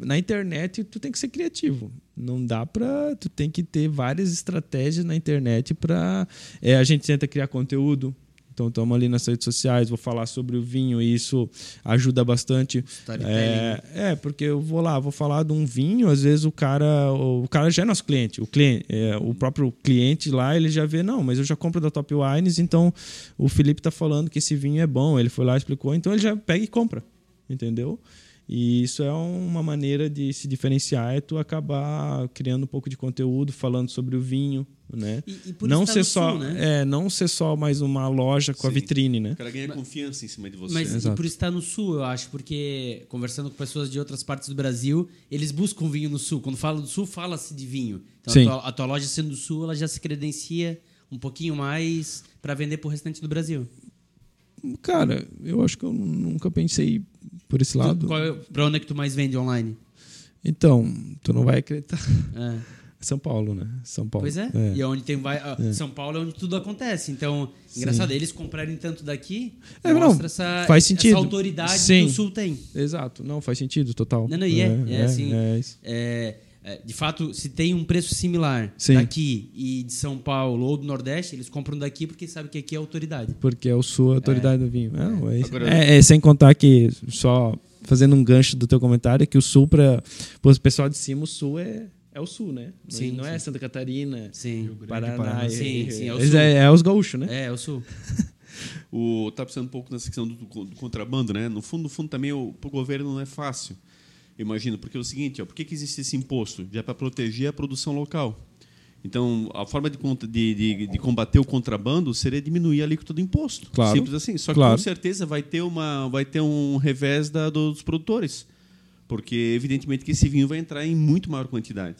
Na internet, tu tem que ser criativo. Não dá pra. Tu tem que ter várias estratégias na internet pra. É, a gente tenta criar conteúdo. Então, estamos ali nas redes sociais, vou falar sobre o vinho e isso ajuda bastante. É, é, porque eu vou lá, vou falar de um vinho, às vezes o cara, o cara já é nosso cliente, o cliente, é, o próprio cliente lá, ele já vê, não, mas eu já compro da Top Wines, então o Felipe tá falando que esse vinho é bom, ele foi lá explicou, então ele já pega e compra, entendeu? E isso é uma maneira de se diferenciar, é tu acabar criando um pouco de conteúdo, falando sobre o vinho, né? E, e por não estar ser no só, sul, né? é, não ser só mais uma loja com a Sim. vitrine, né? O cara ganha confiança em cima de você. Mas e por estar no sul, eu acho, porque conversando com pessoas de outras partes do Brasil, eles buscam vinho no sul. Quando fala do sul, fala-se de vinho. Então Sim. a tua, a tua loja sendo do sul, ela já se credencia um pouquinho mais para vender pro restante do Brasil. Cara, eu acho que eu nunca pensei por esse lado. É, pra onde é que tu mais vende online? Então, tu não vai acreditar. É. São Paulo, né? São Paulo. Pois é. E é onde tem vai, ah, São Paulo é onde tudo acontece. Então, engraçado, eles comprarem tanto daqui, É, não, mostra essa, faz sentido. essa autoridade Sim. que o sul tem. Exato. Não, faz sentido, total. Não, não, e é, é, assim, é isso. é, é, de fato, se tem um preço similar Sim. daqui e de São Paulo ou do Nordeste, eles compram daqui porque sabem que aqui é autoridade. Porque é o sul a autoridade do vinho. Não, é. Agora- É, é, sem contar que, só fazendo um gancho do teu comentário, que o sul, para o pessoal de cima, o sul é, é o sul, né? Não- Sim, não é sim. Santa Catarina, Sim. Paraná. Paraná. Sim, sim, é o sul. é, é os gaúchos, né? É, é o sul. O, tá pensando um pouco nessa questão do, do- do contrabando, né? No fundo, no fundo também o pro governo não é fácil. Imagino, porque é o seguinte, ó, por que, que existe esse imposto? Já para proteger a produção local. Então, a forma de, de, de, de combater o contrabando seria diminuir a alíquota do imposto. Claro. Simples assim. Só que Claro. com certeza vai ter, uma, vai ter um revés da, dos produtores. Porque, evidentemente, que esse vinho vai entrar em muito maior quantidade.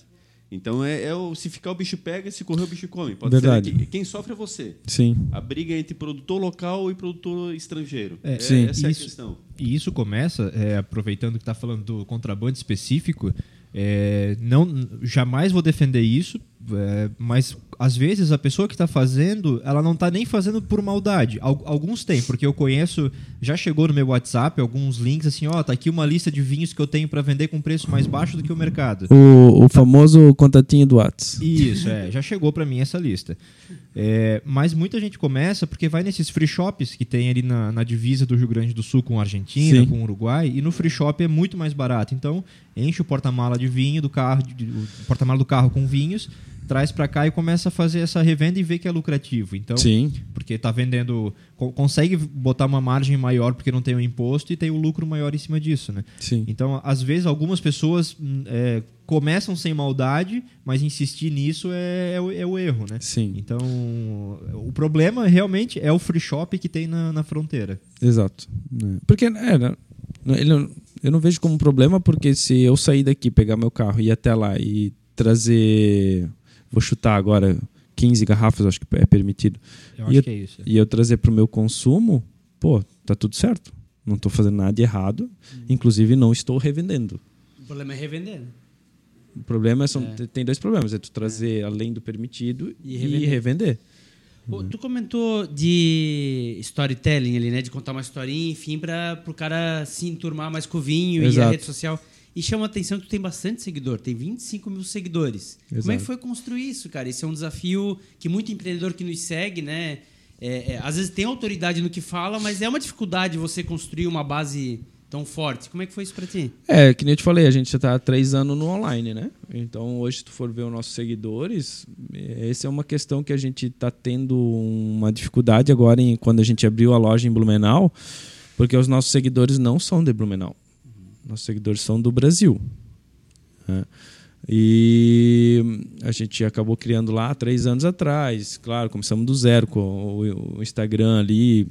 Então, é, é o, se ficar o bicho pega, se correr o bicho come. Pode Verdade. ser que quem sofre é você. Sim. A briga é entre produtor local e produtor estrangeiro. É, É, sim. essa é a Isso. questão. E isso começa, é, aproveitando que está falando do contrabando específico, é, não, jamais vou defender isso, É, mas às vezes a pessoa que está fazendo, ela não está nem fazendo por maldade. Al- alguns têm, porque eu conheço, já chegou no meu WhatsApp alguns links assim, ó, tá aqui uma lista de vinhos que eu tenho para vender com preço mais baixo do que o mercado. O, o famoso contatinho do Whats. Isso, é, já chegou para mim essa lista. É, mas muita gente começa porque vai nesses free shops que tem ali na, na divisa do Rio Grande do Sul com a Argentina, Sim. com o Uruguai, e no free shop é muito mais barato. Então, enche o porta-mala de vinho do carro, de- o porta-mala do carro com vinhos, traz para cá e começa a fazer essa revenda e vê que é lucrativo. Então, Sim. porque tá vendendo, co- consegue botar uma margem maior porque não tem o imposto e tem o lucro maior em cima disso, né? Sim. Então, às vezes, algumas pessoas hum, é, começam sem maldade, mas insistir nisso é, é o, é o erro, né? Sim. Então, o problema realmente é o free shop que tem na, na fronteira. Exato. É. Porque é, né, ele não- eu não vejo como problema, porque se eu sair daqui, pegar meu carro e ir até lá e trazer. Vou chutar agora 15 garrafas, acho que é permitido. Eu E acho eu- que é isso. E eu trazer para o meu consumo, pô, tá tudo certo. Não estou fazendo nada de errado. Inclusive, não estou revendendo. O problema é revender. O problema é são, É. tem dois problemas: é tu trazer além do permitido E e revender. Pô, Tu comentou de storytelling ali, né? De contar uma historinha, enfim, para o cara se enturmar mais com o vinho e a Exato. rede social. E chama a atenção que tu tem bastante seguidor, tem 25 mil seguidores. Como é Exato. que foi construir isso, cara? Esse é um desafio que muito empreendedor que nos segue, né? é, é, às vezes tem autoridade no que fala, mas é uma dificuldade você construir uma base tão forte. Como é que foi isso para ti? É, que nem eu te falei, a gente já está há três anos no online, né? Então, hoje, se tu for ver os nossos seguidores, eh, essa é uma questão que a gente está tendo uma dificuldade agora em, quando a gente abriu a loja em Blumenau, porque os nossos seguidores não são de Blumenau. Nossos seguidores são do Brasil. né? E a gente acabou criando lá três anos atrás. Claro, começamos do zero com o, Instagram ali,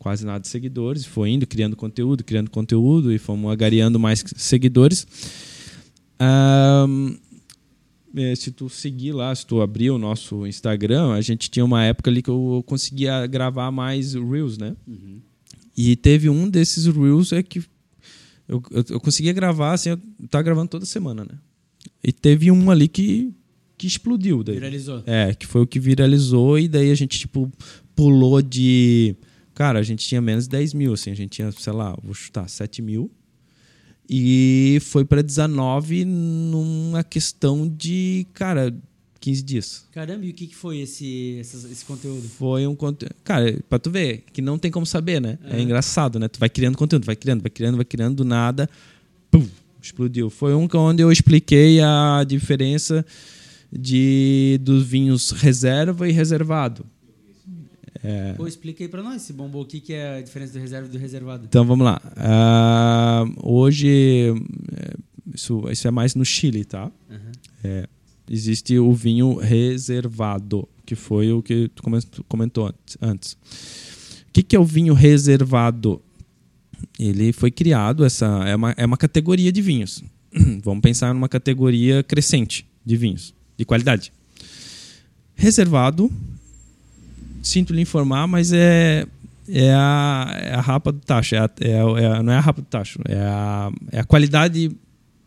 quase nada de seguidores. Foi indo, criando conteúdo, criando conteúdo e fomos agariando mais seguidores. Ahn, é, se tu seguir lá, se tu abrir o nosso Instagram, a gente tinha uma época ali que eu conseguia gravar mais Reels, né? E teve um desses Reels é que eu, eu, eu conseguia gravar, assim, eu tava gravando toda semana, né? E teve um ali que, que explodiu daí. Viralizou. É, que foi o que viralizou e daí a gente, tipo, pulou de... Cara, a gente tinha menos de 10 mil, assim. A gente tinha, sei lá, vou chutar, 7 mil. E foi para 19 numa questão de, cara, 15 dias. Caramba, e o que, que foi esse, essas- esse conteúdo? Foi um conteúdo. Cara, pra tu ver, que não tem como saber, né? É, engraçado, né? Tu vai criando conteúdo, vai criando, vai criando, vai criando, do nada. Pum, explodiu. Foi um onde eu expliquei a diferença de dos vinhos reserva e reservado. É, Pô, explica aí pra nós se bombou o que, que é a diferença do reserva e do reservado. então vamos lá. Ah, hoje, é, isso, isso é mais no Chile, tá? É, existe o vinho reservado, que foi o que tu comen- tu comentou antes- antes. O que, que é o vinho reservado? Ele foi criado, essa é uma, é uma categoria de vinhos. Vamos pensar numa categoria crescente de vinhos, de qualidade. Reservado, sinto lhe informar, mas é, é, a, é a rapa do tacho. É a- é a- é não é a rapa do tacho, é a, é a qualidade,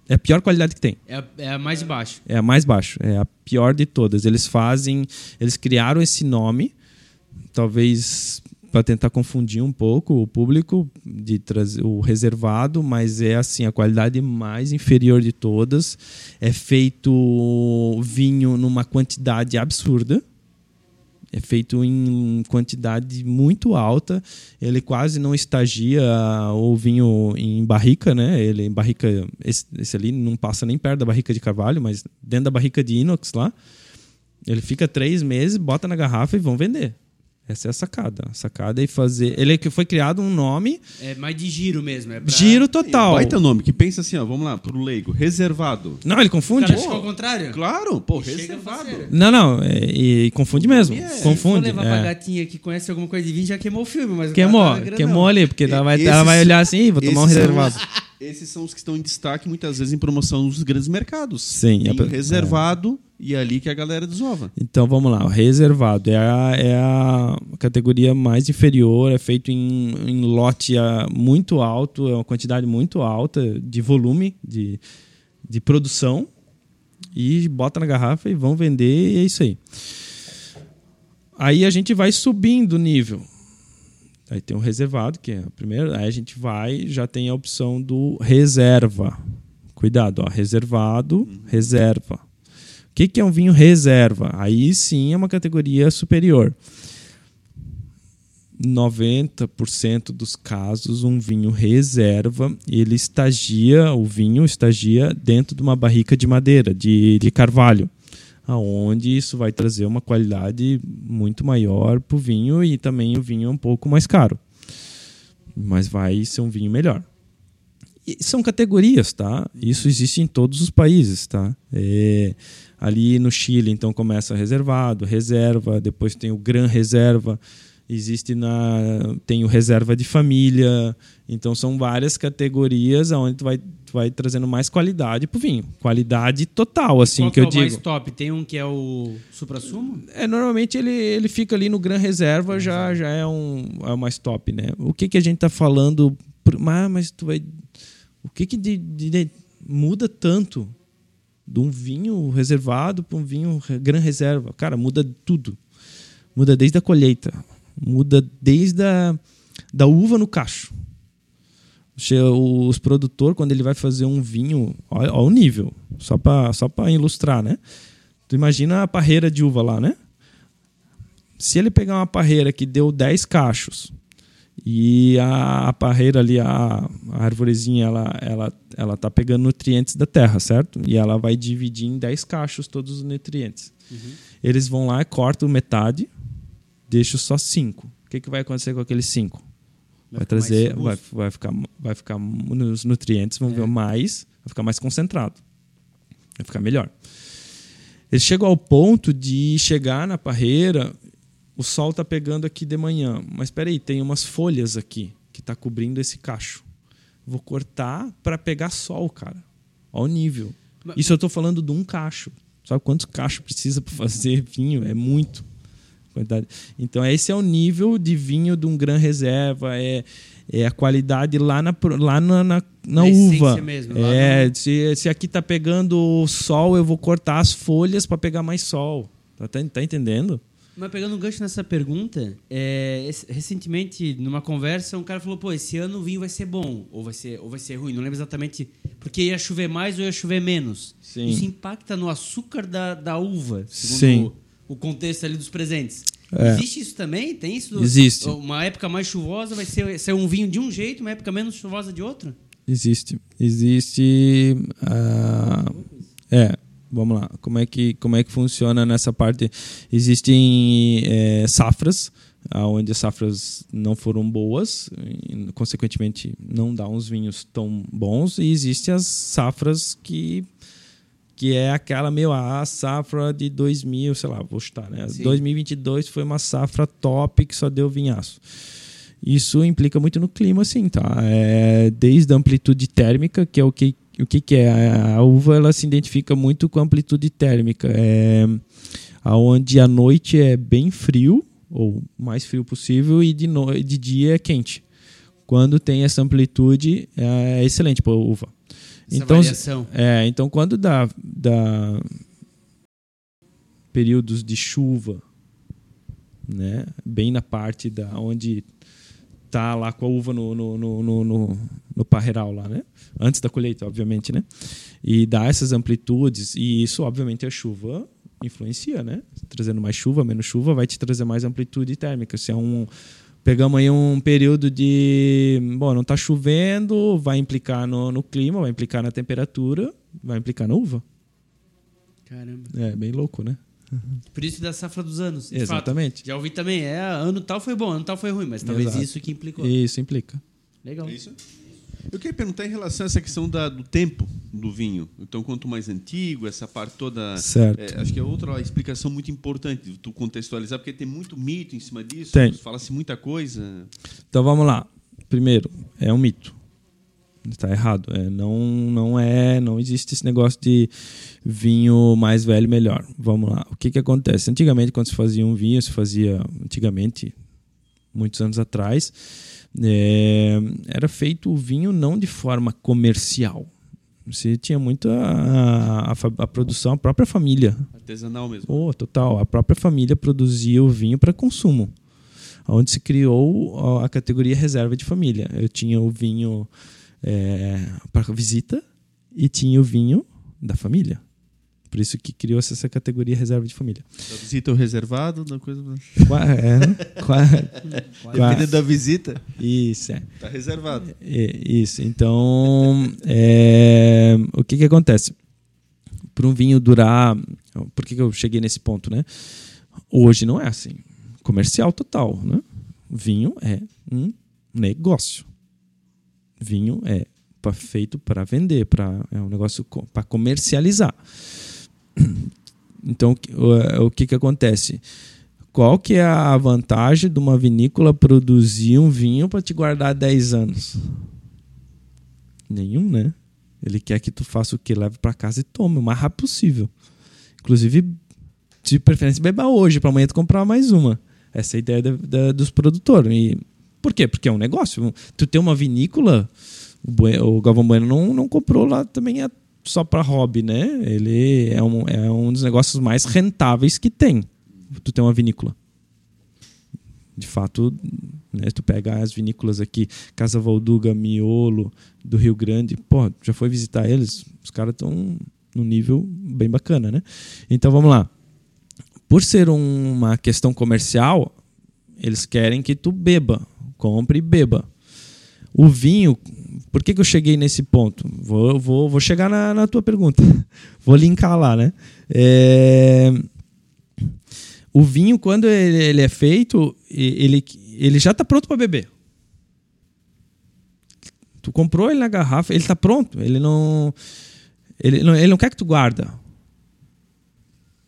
é a pior qualidade que tem. É a, é a mais de baixo. É a mais baixo, é a pior de todas. Eles fazem, eles criaram esse nome, talvez para tentar confundir um pouco o público de trazer o reservado, mas é assim a qualidade mais inferior de todas. É feito vinho numa quantidade absurda. É feito em quantidade muito alta. Ele quase não estagia o vinho em barrica, né? Ele em barrica esse, esse ali não passa nem perto da barrica de carvalho, mas dentro da barrica de inox lá, ele fica três meses, bota na garrafa e vão vender. Essa é a sacada. A sacada é fazer. Ele é que foi criado um nome, É mais de giro mesmo. É pra... giro total. Baita nome, que pensa assim, ó, vamos lá, pro leigo, reservado. Não, ele confunde. cara acha que é o contrário? Claro, pô, Chega reservado. Não, não, é- e confunde mesmo. É. Se for Confunde. levar é. pra gatinha que conhece alguma coisa de vinho, já queimou o filme. Mas Queimou, tá queimou ali, porque ela vai, Esses- ela vai olhar assim, "Ih, vou tomar um são reservado. os- Esses são os que estão em destaque muitas vezes em promoção nos grandes mercados. Sim, Tem é reservado e é ali que a galera desova. Então vamos lá, o reservado é a, é a categoria mais inferior, é feito em, em lote ah, muito alto, é uma quantidade muito alta de volume de, de produção. E bota na garrafa e vão vender e é isso aí. Aí a gente vai subindo o nível. Aí tem o reservado, que é a primeira. Aí a gente vai, já tem a opção do reserva. Cuidado, ó, reservado, reserva. O que, que é um vinho reserva? Aí sim é uma categoria superior. 90% dos casos, um vinho reserva, ele estagia, o vinho estagia dentro de uma barrica de madeira, de, de carvalho, aonde isso vai trazer uma qualidade muito maior para o vinho e também o vinho é um pouco mais caro. Mas vai ser um vinho melhor. E são categorias, tá? Isso existe em todos os países, tá? É, ali no Chile, então começa reservado, reserva, depois tem o gran reserva, existe na tem o reserva de família então são várias categorias onde tu vai tu vai trazendo mais qualidade pro vinho qualidade total assim Qual que é eu o digo mais top? Tem um que é o supra-sumo? é normalmente ele, ele fica ali no gran reserva já já é um é o mais top né o que que a gente tá falando mas, mas tu vai o que que de, de- de- muda tanto de um vinho reservado para um vinho gran reserva. Cara muda tudo. Muda desde a colheita. Muda desde a da uva no cacho. Os produtor quando ele vai fazer um vinho olha o nível. Só para só para ilustrar né? Tu imagina a parreira de uva lá né? Se ele pegar uma parreira que deu 10 cachos e a, a parreira ali a, a arvorezinha ela ela ela tá pegando nutrientes da terra certo? E ela vai dividir em 10 cachos todos os nutrientes. Eles vão lá cortam metade deixam só 5 o que, que vai acontecer com aqueles 5 vai, mais trazer vai, vai ficar vai ficar os nutrientes vão É. ver mais vai ficar mais concentrado. Vai ficar melhor. Eles chegam ao ponto de chegar na parreira o sol está pegando aqui de manhã, mas espera aí, tem umas folhas aqui que está cobrindo esse cacho. Vou cortar para pegar sol, cara. Olha o nível. Mas- Isso eu estou falando de um cacho. Sabe quantos cachos precisa para fazer vinho? É muito. Quantidade. Então esse é o nível de vinho de um gran reserva, é, é a qualidade lá na, lá na, na, na uva. mesmo, é, se, se aqui tá pegando sol, eu vou cortar as folhas para pegar mais sol. Tá, tá, tá entendendo? Mas pegando um gancho nessa pergunta, é, recentemente, numa conversa, um cara falou, pô, esse ano o vinho vai ser bom, ou vai ser, ou vai ser ruim, não lembro exatamente, porque ia chover mais ou ia chover menos. Sim. Isso impacta no açúcar da, da uva, segundo Sim. O, o contexto ali dos presentes. É. Existe isso também? Tem isso? Existe. Uma época mais chuvosa vai ser, ser um vinho de um jeito, uma época menos chuvosa de outro? Existe. Existe. ah, é, vamos lá. Como é, que, como é que funciona nessa parte? Existem é, safras, onde as safras não foram boas, e, consequentemente não dá uns vinhos tão bons, e existem as safras que. Que é aquela, meu, a safra de 2000, sei lá, vou chutar, né? Sim. 2022 foi uma safra top que só deu vinhaço. Isso implica muito no clima, sim, tá? É, desde a amplitude térmica, que é o que, o que, que é? A uva ela se identifica muito com a amplitude térmica. É, aonde a noite é bem frio, ou o mais frio possível, e de, no, de dia é quente. Quando tem essa amplitude, é excelente para uva. Essa então, variação. é, então quando dá, dá períodos de chuva, né, bem na parte da onde tá lá com a uva no, no, no, no, no, parreiral lá, né? Antes da colheita, obviamente, né? E dá essas amplitudes e isso, obviamente, a chuva influencia, né? Trazendo mais chuva, menos chuva, vai te trazer mais amplitude térmica. Se é um pegamos aí um período de, bom, não tá chovendo, vai implicar no, no clima, vai implicar na temperatura, vai implicar na uva. Caramba. É bem louco, né? Por isso da safra dos anos. Exatamente. fato. Já ouvi também, é, ano tal foi bom, ano tal foi ruim, mas talvez Exato. isso que implicou. Isso implica. Legal. É isso? Eu queria perguntar em relação a essa questão da- do tempo do vinho. Então, quanto mais antigo, essa parte toda. Certo. É, acho que é outra explicação muito importante, tu contextualizar, porque tem muito mito em cima disso, Tem. fala-se muita coisa. Então vamos lá. Primeiro, é um mito. Está errado. É, não, não é, não existe esse negócio de vinho mais velho melhor. Vamos lá. O que que acontece? Antigamente, quando se fazia um vinho, se fazia antigamente, muitos anos atrás, é, era feito o vinho não de forma comercial. Se tinha muito a, a, a produção, a própria família. Artesanal mesmo. Oh, total. A própria família produzia o vinho para consumo. Onde se criou a categoria reserva de família. Eu tinha o vinho é, para visita e tinha o vinho da família. Por isso que criou-se essa categoria reserva de família. Da visita ou reservado, da coisa. Qua, é, qua, Dependendo da visita, isso, é. tá reservado. É, Isso. Então, é, o que, que acontece? Para um vinho durar. Por que, que eu cheguei nesse ponto, né? Hoje não é assim. Comercial total, né? Vinho é um negócio. Vinho é feito para vender, pra, é um negócio para comercializar. Então, o que- o, que, que acontece? Qual que é a vantagem de uma vinícola produzir um vinho para te guardar 10 anos? Nenhum, né? Ele quer que tu faça o que? Leve para casa e tome o mais rápido possível. Inclusive, de preferência, beba hoje, para amanhã tu comprar mais uma. Essa é a ideia dos produtores. E por quê? Porque é um negócio. Tu tem uma vinícola, o, Bue- o Galvão Bueno não, não comprou lá também é só para hobby, né? Ele é um, é um dos negócios mais rentáveis que tem. Tu tem uma vinícola. De fato, né, tu pega as vinícolas aqui, Casa Valduga, Miolo, do Rio Grande, pô, já foi visitar eles? Os caras estão num nível bem bacana, né? Então vamos lá. Por ser uma questão comercial, eles querem que tu beba, compre e beba. O vinho, por que, que eu cheguei nesse ponto? Vou, vou, vou chegar na, na tua pergunta. Vou linkar lá, né? É, O vinho, quando ele, ele é feito, ele, ele já está pronto para beber. Tu comprou ele na garrafa, ele está pronto. Ele não, ele não, ele não quer que tu guarda.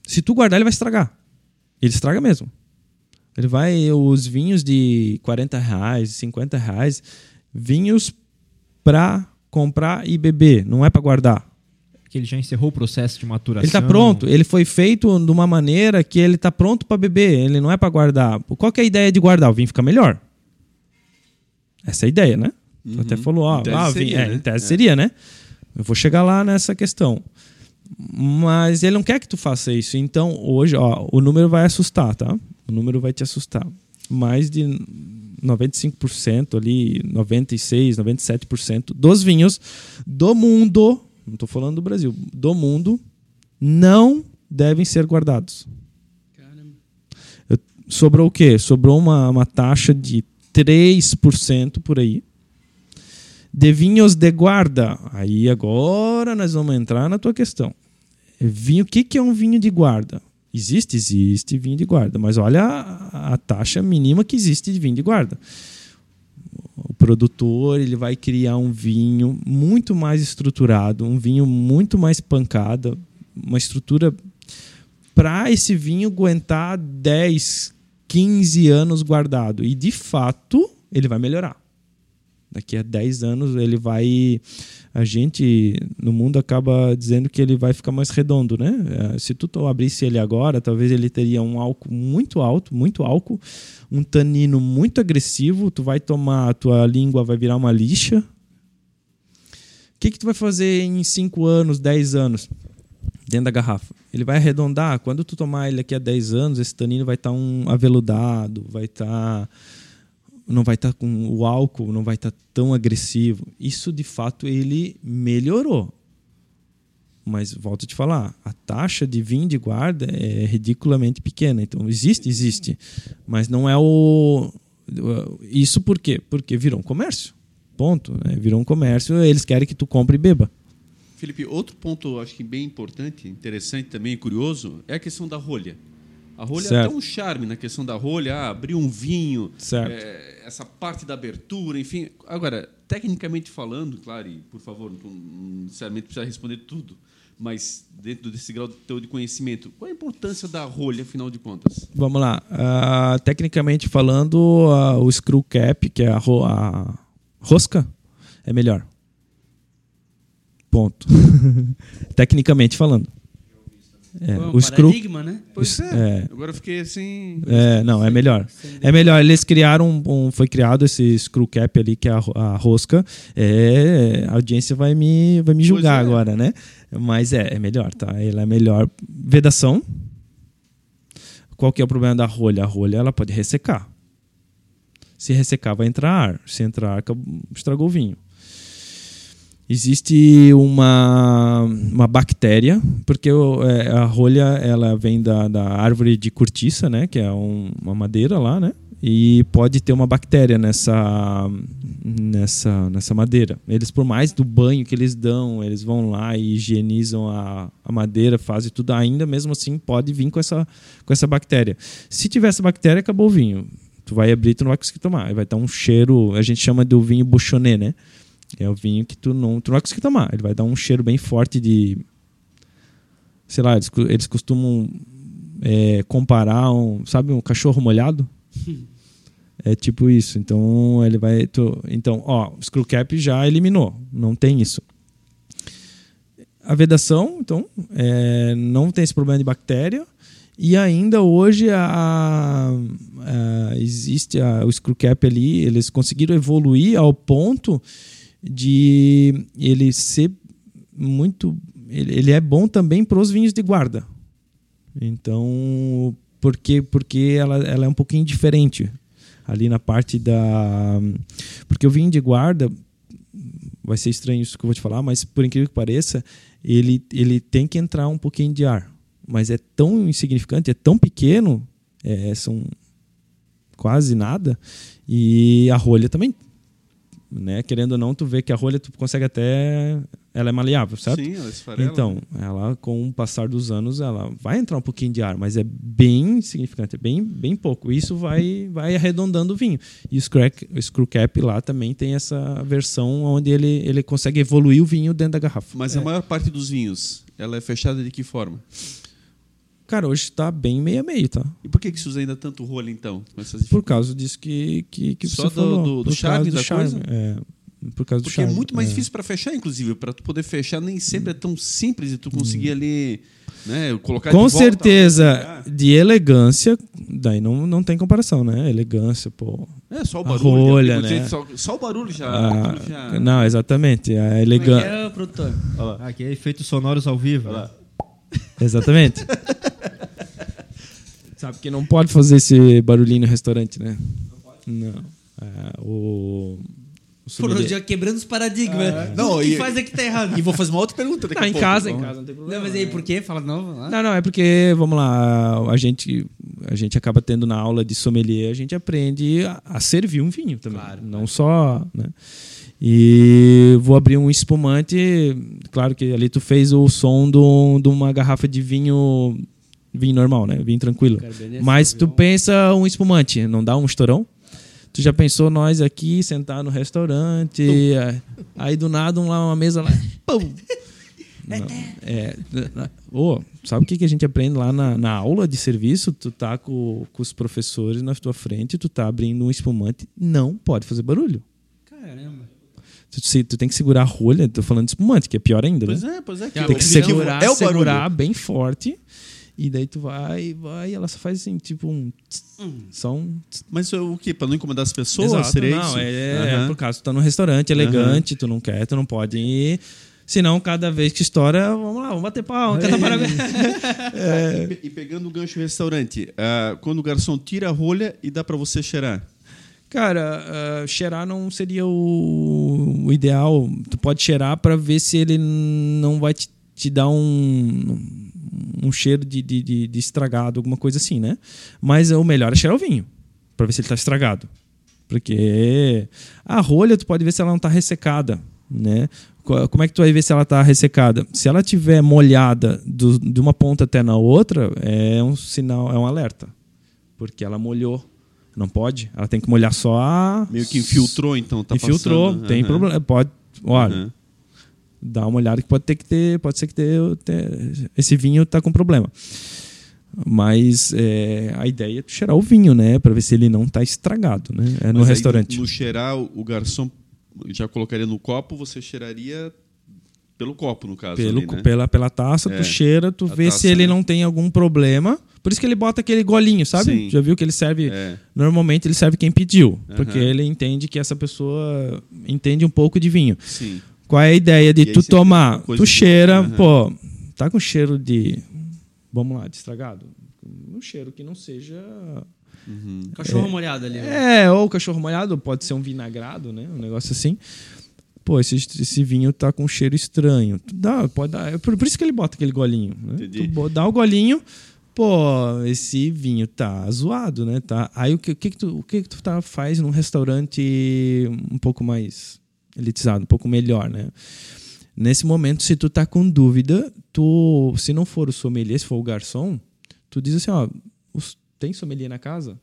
Se tu guardar, ele vai estragar. Ele estraga mesmo. Ele vai, os vinhos de 40 reais, 50 reais, vinhos para comprar e beber, não é para guardar. Que ele já encerrou o processo de maturação. Ele está pronto, ele foi feito de uma maneira que ele está pronto para beber, ele não é para guardar. Qual que é a ideia de guardar? O vinho fica melhor. Essa é a ideia, né? Tu Até falou, ó, Em tese ah, o vinho- seria, é, né? em tese É. seria, né? Eu vou chegar lá nessa questão. Mas ele não quer que tu faça isso. Então, hoje, ó, o número vai assustar, tá? O número vai te assustar. Mais de 95% ali, 96, 97% dos vinhos do mundo, não estou falando do Brasil, do mundo, não devem ser guardados. Eu- Sobrou o quê? Sobrou uma, uma taxa de 3% por aí. De vinhos de guarda. Aí agora nós vamos entrar na tua questão. Vinho, o que, que é um vinho de guarda? Existe, existe vinho de guarda, mas olha a, a taxa mínima que existe de vinho de guarda. O produtor ele vai criar um vinho muito mais estruturado, um vinho muito mais pancada, uma estrutura para esse vinho aguentar 10, 15 anos guardado. E de fato, ele vai melhorar. Daqui a 10 anos ele vai. A gente no mundo acaba dizendo que ele vai ficar mais redondo, né? Eh, Se tu abrisse ele agora, talvez ele teria um álcool muito alto, muito álcool, um tanino muito agressivo. Tu vai tomar, tua língua vai virar uma lixa. O que, que tu vai fazer em 5 anos, 10 anos? dentro da garrafa. Ele vai arredondar. Quando tu tomar ele daqui a 10 anos, esse tanino vai estar um aveludado, vai estar não vai estar com o álcool, não vai estar tão agressivo. Isso de fato ele melhorou. Mas volto a te falar, a taxa de vinho de guarda é ridiculamente pequena. Então existe, existe, mas não é o isso por quê? Porque virou um comércio. Ponto. né? Virou um comércio. Eles querem que tu compre e beba. Felipe, outro ponto acho que bem importante, interessante também, curioso, é a questão da rolha. A rolha Certo. tem um charme na questão da rolha, ah, abrir um vinho, Certo. é, essa parte da abertura, enfim. Agora, tecnicamente falando, claro, e por favor, não, não necessariamente precisa responder tudo, mas dentro desse grau teu de conhecimento, qual a importância da rolha, afinal de contas? Vamos lá. Ah, tecnicamente falando, ah, o screw cap, que é a, ro- a rosca, é melhor. Ponto. tecnicamente falando. É, Foi um o screw. paradigma, né? Pois é. É. Agora eu fiquei assim. É, não, é melhor. É melhor. Eles criaram um, um- foi criado esse screw cap ali que é a, a rosca. É, a audiência vai me vai me julgar é. agora, né? Mas é, é melhor, tá? Ela é melhor. Vedação. Qual que é o problema da rolha? A rolha ela pode ressecar. Se ressecar vai entrar ar. Se entrar ar, estragou o vinho. Existe uma, uma bactéria, porque é, a rolha ela vem da, da árvore de cortiça, né, que é um- uma madeira lá, né, e pode ter uma bactéria nessa, nessa, nessa madeira. Eles, por mais do banho que eles dão, eles vão lá e higienizam a, a madeira, fazem tudo, ainda mesmo assim pode vir com essa, com essa bactéria. Se tiver essa bactéria, acabou o vinho. Tu vai abrir, tu não vai conseguir tomar. Vai estar um cheiro, a gente chama do vinho bouchonné, né? É o vinho que tu não, tu não vai conseguir tomar. Ele vai dar um cheiro bem forte de. Sei lá, eles, eles costumam é, comparar um. Sabe, um cachorro molhado? É tipo isso. Então, ele vai. tu- então, ó, o screw cap já eliminou. Não tem isso. A vedação, então, é, não tem esse problema de bactéria. E ainda hoje a, a- existe a- o screw cap ali, eles conseguiram evoluir ao ponto de ele ser muito. Ele, ele é bom também para os vinhos de guarda. Então, porque, porque ela, ela é um pouquinho diferente ali na parte da. Porque o vinho de guarda, vai ser estranho isso que eu vou te falar, mas por incrível que pareça, ele, ele tem que entrar um pouquinho de ar. Mas é tão insignificante, é tão pequeno, é, são quase nada, e a rolha também. Né? Querendo ou não, tu vê que a rolha tu consegue até. Ela é maleável, certo? Sim, ela esfarela. Então, ela, com o passar dos anos, ela vai entrar um pouquinho de ar, mas é bem significante, é bem, bem pouco. Isso vai, vai arredondando o vinho. E o screw, o screw cap lá também tem essa versão onde ele, ele consegue evoluir o vinho dentro da garrafa. Mas É. a maior parte dos vinhos, ela é fechada de que forma? Cara, hoje tá bem meio a meio, tá? E por que, que se usa ainda tanto rolha, então? Com essas Por causa disso que, que, que Só você do- falou. do- do Por charme causa da coisa? É, por causa do Porque é charme. muito mais é. difícil para fechar, inclusive. Para tu poder fechar, nem sempre é tão simples e tu conseguir ali, né, colocar de Com volta certeza, lugar. de elegância, daí não, não tem comparação, né? Elegância, pô. É, só o A barulho. rolha, dizer, né? Só, só o barulho já. Ah, já- Não, exatamente. A Como é elegância. é, produtor? Aqui é efeitos sonoros ao vivo. né? Exatamente. Sabe que não pode fazer esse barulhinho no restaurante, né? Não. É, o. o Foram já quebrando os paradigmas. Não, o que e- faz aqui tá errado. E vou fazer uma outra pergunta daqui Não, a em pouco. casa, em casa, não tem problema. Não, mas aí por quê? Fala de novo. lá. Não, não, é porque, vamos lá, a gente, a gente acaba tendo na aula de sommelier, a gente aprende a, a servir um vinho também. Claro, não só. Né? E vou abrir um espumante. Claro que ali tu fez o som de uma garrafa de vinho. Vinho normal, né? Vinho tranquilo. Mas tu Sauvignon. pensa um espumante, não dá um estourão? Tu já pensou nós aqui sentar no restaurante, é, aí do nada um lá uma mesa lá, pum. Não, é, ô, sabe o que, que a gente aprende lá na, na aula de serviço? Tu tá com, com os professores na tua frente, tu tá abrindo um espumante, não pode fazer barulho. Caramba. Tu, se- tu tem que segurar a rolha, tô falando de espumante, que é pior ainda, Pois né? é, pois é. Tem o Tem que objetivo segurar, é o barulho. segurar bem forte. E daí tu vai, vai, ela só faz assim, tipo um. tss, Só um. tss. Mas o que? Para não incomodar as pessoas? Exato, seria não, isso? é, é Aham. por causa tu tá num restaurante elegante, tu não quer, tu não pode ir. Senão, cada vez que estoura, vamos lá, vamos bater pau, cantar parabéns. É, e pe- pegando o gancho restaurante, ah, quando o garçom tira a rolha e dá para você cheirar. Cara, ah, cheirar não seria o, o ideal. Tu pode cheirar para ver se ele não vai te, te dar um, um cheiro de, de, de- de estragado, alguma coisa assim, né? Mas o melhor é cheirar o vinho, para ver se ele tá estragado. Porque a rolha, tu pode ver se ela não tá ressecada, né? Co- Como é que tu vai ver se ela tá ressecada? Se ela tiver molhada do- de uma ponta até na outra, é um sinal, é um alerta. Porque ela molhou. Não pode. Ela tem que molhar só a. Meio que infiltrou, então. Tá Infiltrou, passando. tem Aham. problema. Pode. Olha, Aham. dá uma olhada que pode ter que ter. Pode ser que ter, ter- esse vinho tá com problema. Mas é, a ideia é tu cheirar o vinho, né? Pra ver se ele não tá estragado, né? É no Mas aí, restaurante. No cheirar, o garçom já colocaria no copo, você cheiraria pelo copo, no caso. Pelo, ali, né? pela, pela taça, É, tu cheira, tu vê taça, se ele né? não tem algum problema. Por isso que ele bota aquele golinho, sabe? Sim. Já viu que ele serve. É. Normalmente ele serve quem pediu. Porque Aham. ele entende que essa pessoa entende um pouco de vinho. Sim. Qual é a ideia de E tu tomar? Tu de- cheira, Aham. pô, tá com cheiro de. Vamos lá, de estragado? Um cheiro que não seja. Cachorro molhado ali. ó. É, ou cachorro molhado, pode ser um vinagrado, né? Um negócio assim. Pô, esse, esse vinho tá com um cheiro estranho. Tu Dá, pode dar. É por, por isso que ele bota aquele golinho. Né? Entendi. Tu dá o golinho, pô, esse vinho tá zoado, né? Tá. Aí o que, o que, que tu, o que, que tu tá, faz num restaurante um pouco mais elitizado, um pouco melhor, né? Nesse momento, se tu tá com dúvida, tu, se não for o sommelier, se for o garçom, tu diz assim, ó, tem sommelier na casa?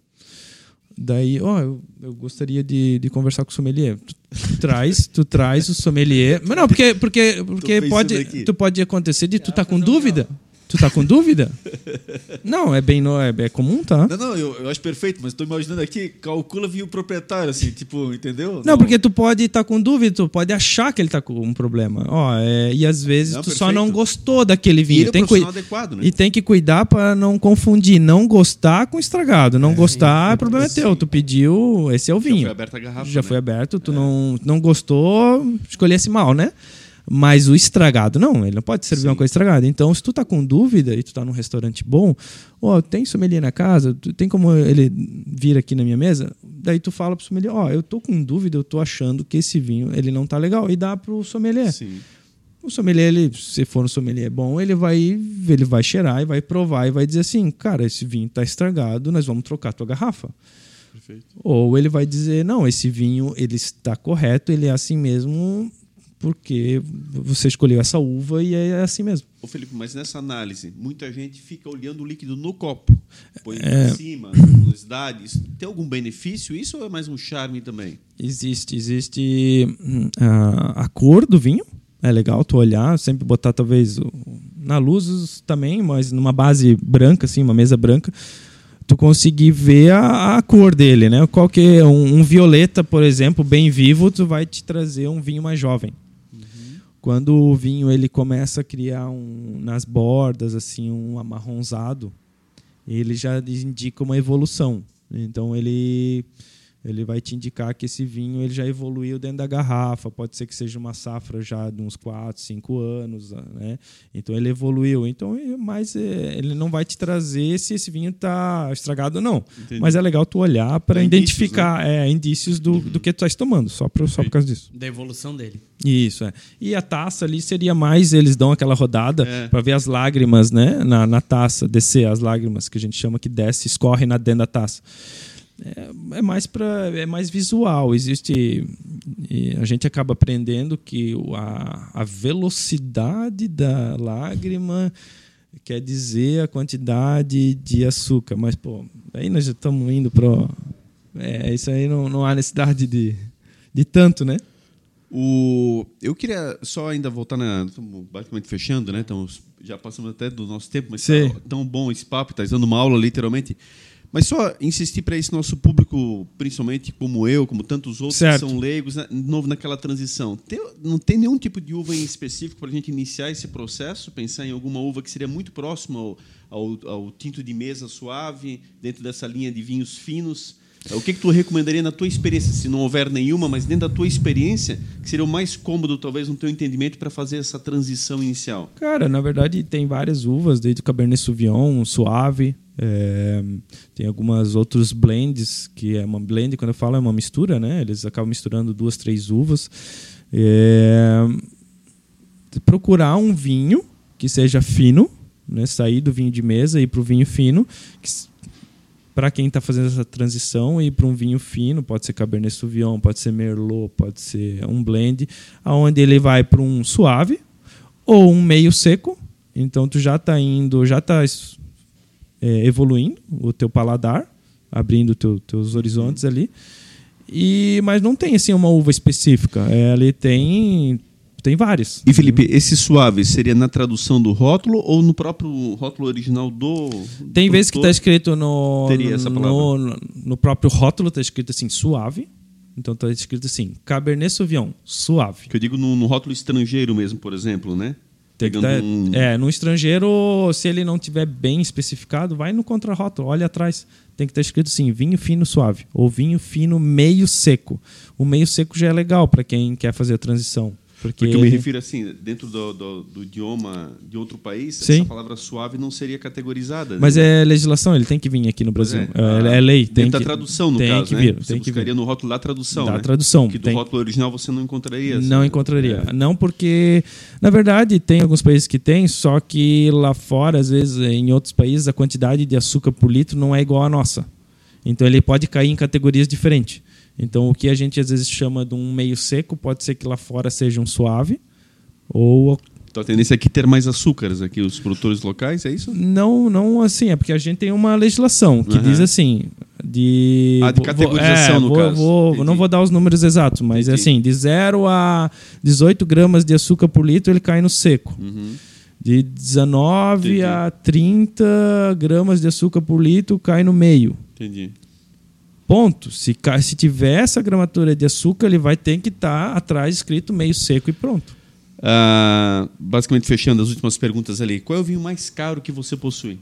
Daí, ó, eu, eu gostaria de, de conversar com o sommelier. Tu, traz, tu traz o sommelier. Mas não, porque, porque, porque pode, tu pode acontecer de tu tá com dúvida. Tu tá com dúvida? Não, é bem no, é, é comum, tá? Não, não, eu, eu acho perfeito, mas tô imaginando aqui, calcula vir o proprietário, assim, tipo, entendeu? Não, porque tu pode estar com dúvida, tu pode achar que ele tá com um problema. Ó, é, e às vezes Não, tu só perfeito. não gostou daquele E vinho. ele é tem, que adequado, né? e tem que cuidar para não confundir, não gostar com estragado. Não gostar, o problema é teu. Tu pediu, esse é o Já vinho. foi aberta a garrafa, Já né? foi aberto, tu não, não gostou, escolhesse mal, né? Mas o estragado, não, ele não pode servir Sim. uma coisa estragada. Então, se tu tá com dúvida e tu tá num restaurante bom, ó, tem sommelier na casa, tem como ele vir aqui na minha mesa? Daí tu fala pro sommelier, ó, eu tô com dúvida, eu tô achando que esse vinho, ele não tá legal. E dá pro sommelier. Sim. O sommelier, ele, se for um sommelier bom, ele vai, ele vai cheirar e vai provar e vai dizer assim, cara, esse vinho tá estragado, nós vamos trocar a tua garrafa. Perfeito. Ou ele vai dizer, não, esse vinho ele está correto, ele é assim mesmo porque você escolheu essa uva e é assim mesmo. Ô Felipe, mas nessa análise, muita gente fica olhando o líquido no copo. Põe É. pra cima. Isso Tem algum benefício isso ou é mais um charme também? Existe, existe hum, a, a cor do vinho. É legal tu olhar, sempre botar talvez na luz também, mas numa base branca, assim, uma mesa branca, tu conseguir ver a, a cor dele, né? Qual que é um, um violeta, por exemplo, bem vivo, tu vai te trazer um vinho mais jovem. Quando o vinho ele começa a criar um, nas bordas assim um amarronzado, ele já indica uma evolução. Então ele ele vai te indicar que esse vinho ele já evoluiu dentro da garrafa. Pode ser que seja uma safra já de uns 4, 5 anos, né? Então ele evoluiu. Então, mas é, ele não vai te trazer se esse vinho está estragado ou não. Entendi. Mas é legal tu olhar para identificar é, indícios do, do que tu estás tomando, só, por só por causa disso. Da evolução dele. Isso, é. E a taça ali seria mais, eles dão aquela rodada É. para ver as lágrimas, né? Na, na taça, descer as lágrimas, que a gente chama que desce, escorre na dentro da taça. É, é mais para é mais visual. Existe a gente acaba aprendendo que a, a velocidade da lágrima quer dizer a quantidade de açúcar. Mas pô, aí nós já estamos indo pro é, isso aí não, não há necessidade de, de tanto, né? O... Eu queria só ainda voltar na. Estamos basicamente fechando, né? Estamos... Já passamos até do nosso tempo, mas tá tão bom esse papo, está dando uma aula literalmente. Mas só insistir para esse nosso público, principalmente como eu, como tantos outros Certo. que são leigos, né, de novo naquela transição. Tem- não tem nenhum tipo de uva em específico para a gente iniciar esse processo? Pensar em alguma uva que seria muito próxima ao, ao, ao tinto de mesa suave, dentro dessa linha de vinhos finos? O que, que tu recomendaria na tua experiência, se não houver nenhuma, mas dentro da tua experiência, que seria o mais cômodo, talvez, no teu entendimento, para fazer essa transição inicial? Cara, na verdade tem várias uvas, desde o Cabernet Sauvignon, suave, é, tem algumas outros blends, que é uma blend, quando eu falo é uma mistura, né? Eles acabam misturando duas, três uvas. É, procurar um vinho que seja fino, né? Sair do vinho de mesa e ir para o vinho fino, para quem está fazendo essa transição ir para um vinho fino, pode ser Cabernet Sauvignon, pode ser Merlot, pode ser um blend, aonde ele vai para um suave ou um meio seco. Então tu já está indo, já está evoluindo o teu paladar, abrindo teu, teus horizontes ali. E mas não tem assim uma uva específica. É, ali tem tem várias. E Felipe, esse suave seria na tradução do rótulo ou no próprio rótulo original do. Tem vezes que está escrito no, Teria essa palavra. no, no próprio rótulo, está escrito assim, suave. Então está escrito assim: Cabernet Sauvignon, suave. Que eu digo no, no rótulo estrangeiro mesmo, por exemplo, né? Tem que Pegando tá- um- É, no estrangeiro, se ele não tiver bem especificado, vai no contrarótulo, olha atrás. Tem que estar escrito assim: vinho fino suave ou vinho fino meio seco. O meio seco já é legal para quem quer fazer a transição. Porque, Porque eu me refiro assim, dentro do, do, do idioma de outro país, Sim. essa palavra suave não seria categorizada. Mas né? é legislação, ele tem que vir aqui no Brasil. é. É, é lei. Dentro Tem da que, tradução, no tem caso, que né? vir. Você tem que buscaria vir. no rótulo da tradução, Da né? tradução. Que do tem- rótulo original você não encontraria. assim. Não encontraria. É. Não porque, na verdade, tem alguns países que tem, só que lá fora, às vezes, em outros países, a quantidade de açúcar por litro não é igual à nossa. Então ele pode cair em categorias diferentes. Então o que a gente às vezes chama de um meio seco pode ser que lá fora seja um suave ou Então a tendência aqui é ter mais açúcares aqui, os produtores locais, é isso? não, não assim, é porque a gente tem uma legislação que Aham. diz assim de Ah, de categorização, é, no vou- caso. vou- não vou dar os números exatos, mas é Entendi. assim, de 0 a 18 gramas de açúcar por litro ele cai no seco. Uhum. De 19 Entendi. a 30 gramas de açúcar por litro cai no meio. Entendi. Ponto. Se, se tiver essa gramatura de açúcar, ele vai ter que estar atrás escrito meio seco e pronto. Ah, basicamente, fechando as últimas perguntas ali. Qual é o vinho mais caro que você possui?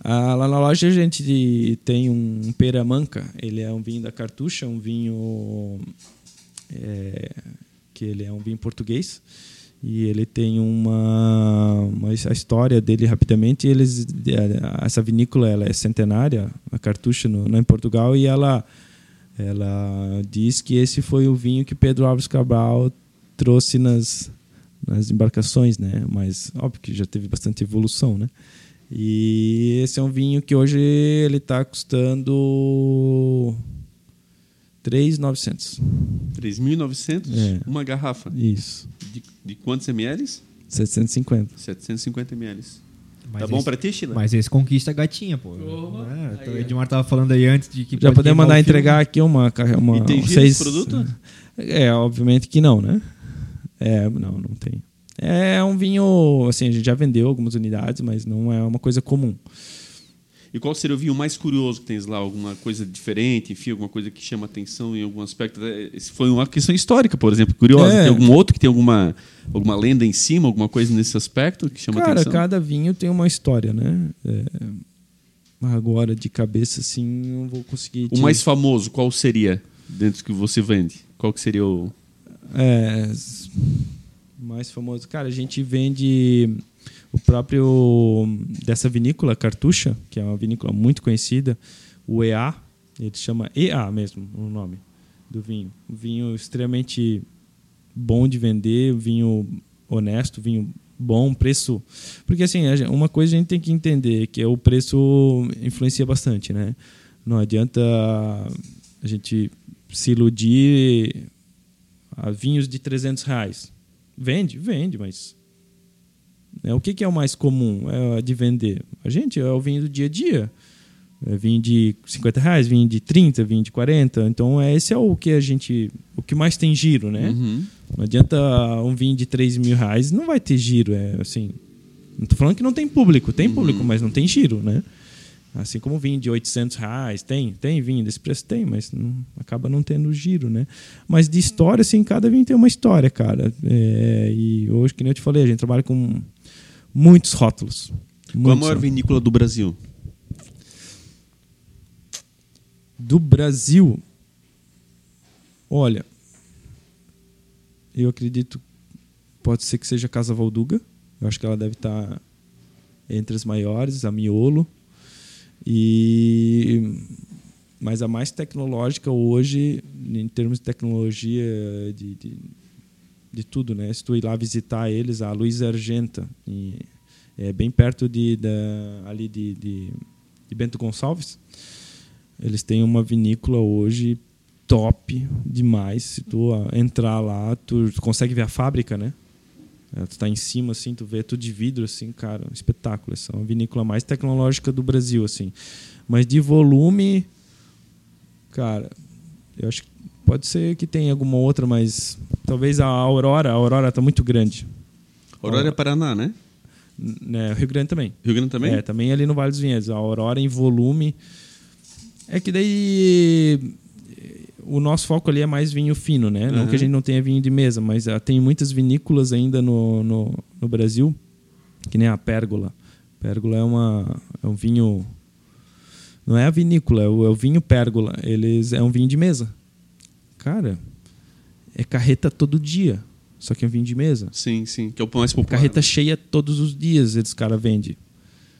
Ah, lá na loja a gente tem um Peramanca, ele é um vinho da Cartucha, um vinho é, que ele é um vinho português e ele tem uma, uma a história dele rapidamente. Eles é, essa vinícola ela é centenária, a Cartucha no, lá em Portugal e ela ela diz que esse foi o vinho que Pedro Alves Cabral trouxe nas nas embarcações, né? Mas óbvio que já teve bastante evolução, né? E esse é um vinho que hoje ele está custando 3.900. 3.900? É. Uma garrafa. Isso. De, de quantos ml? 750. 750 ml. Mas tá bom esse- pra ti, Sheila? Mas esse conquista a gatinha, pô. É, então o Edmar tava falando aí antes de que. Já pode podemos mandar entregar aqui uma uma E tem seis... esse produto? É, obviamente que não, né? É, não, não tem. É um vinho, assim, a gente já vendeu algumas unidades, mas não é uma coisa comum. E qual seria o vinho mais curioso que tens lá? Alguma coisa diferente, enfim, alguma coisa que chama atenção em algum aspecto? Esse foi uma questão histórica, por exemplo, curiosa. É. Tem algum outro que tem alguma, alguma lenda em cima, alguma coisa nesse aspecto que chama Cara, atenção? cada vinho tem uma história, né? É, agora, de cabeça, assim, não vou conseguir... O te- mais famoso, qual seria dentro que você vende? Qual que seria o... É, mais famoso. Cara, a gente vende o próprio dessa vinícola Cartucha, que é uma vinícola muito conhecida, o EA, ele chama EA mesmo, o nome do vinho. Um vinho extremamente bom de vender, vinho honesto, vinho bom, preço. Porque assim, uma coisa a gente tem que entender que é o preço influencia bastante, né? Não adianta a gente se iludir a vinhos de 300 reais. Vende? Vende, mas né, o que, que é o mais comum é, de vender? A gente é o vinho do dia a dia. É vinho de 50 reais, vinho de 30, vinho de 40. Então, é, esse é o que a gente. O que mais tem giro, né? Uhum. Não adianta um vinho de 3 mil reais, não vai ter giro. É assim. Não tô falando que não tem público, tem público, mas não tem giro, né? Assim como vinho de 800 reais, tem, tem vinho desse preço, tem, mas não- acaba não tendo giro, né? Mas de história, assim, cada vinho tem uma história, cara. É, e hoje, que nem eu te falei, a gente trabalha com muitos rótulos. Qual a Muitos maior rótulos. vinícola do Brasil? do Brasil, olha, eu acredito, pode ser que seja Casa Valduga. Eu acho que ela deve estar entre as maiores, a Miolo. E mas a mais tecnológica hoje, em termos de tecnologia de, de, de tudo, né? Se tu ir lá visitar eles, a Luiz Argenta, em- é bem perto de, ali de, de, de Bento Gonçalves. Eles têm uma vinícola hoje top demais. Se tu ah, entrar lá, tu consegue ver a fábrica, né? É, Tu tá em cima, assim, tu vê tudo de vidro, assim, cara, um espetáculo. Essa é uma vinícola mais tecnológica do Brasil, assim. Mas de volume, cara, eu acho que pode ser que tenha alguma outra, mas talvez a Aurora, a Aurora tá muito grande. Aurora é Paraná, né? Né? Rio Grande também. Rio Grande também? É, também ali no Vale dos Vinhedos. A Aurora em volume. É que daí. o nosso foco ali é mais vinho fino, né? Não Uhum. que a gente não tenha vinho de mesa, mas ah, tem muitas vinícolas ainda no, no, no Brasil, que nem a Pérgola. Pérgola é, uma, é um vinho. Não é a vinícola, é o, é o vinho Pérgola. Eles, é um vinho de mesa. Cara, é carreta todo dia. Só que é um vinho de mesa. Sim, sim, que é o mais popular. Carreta cheia todos os dias, eles cara vendem.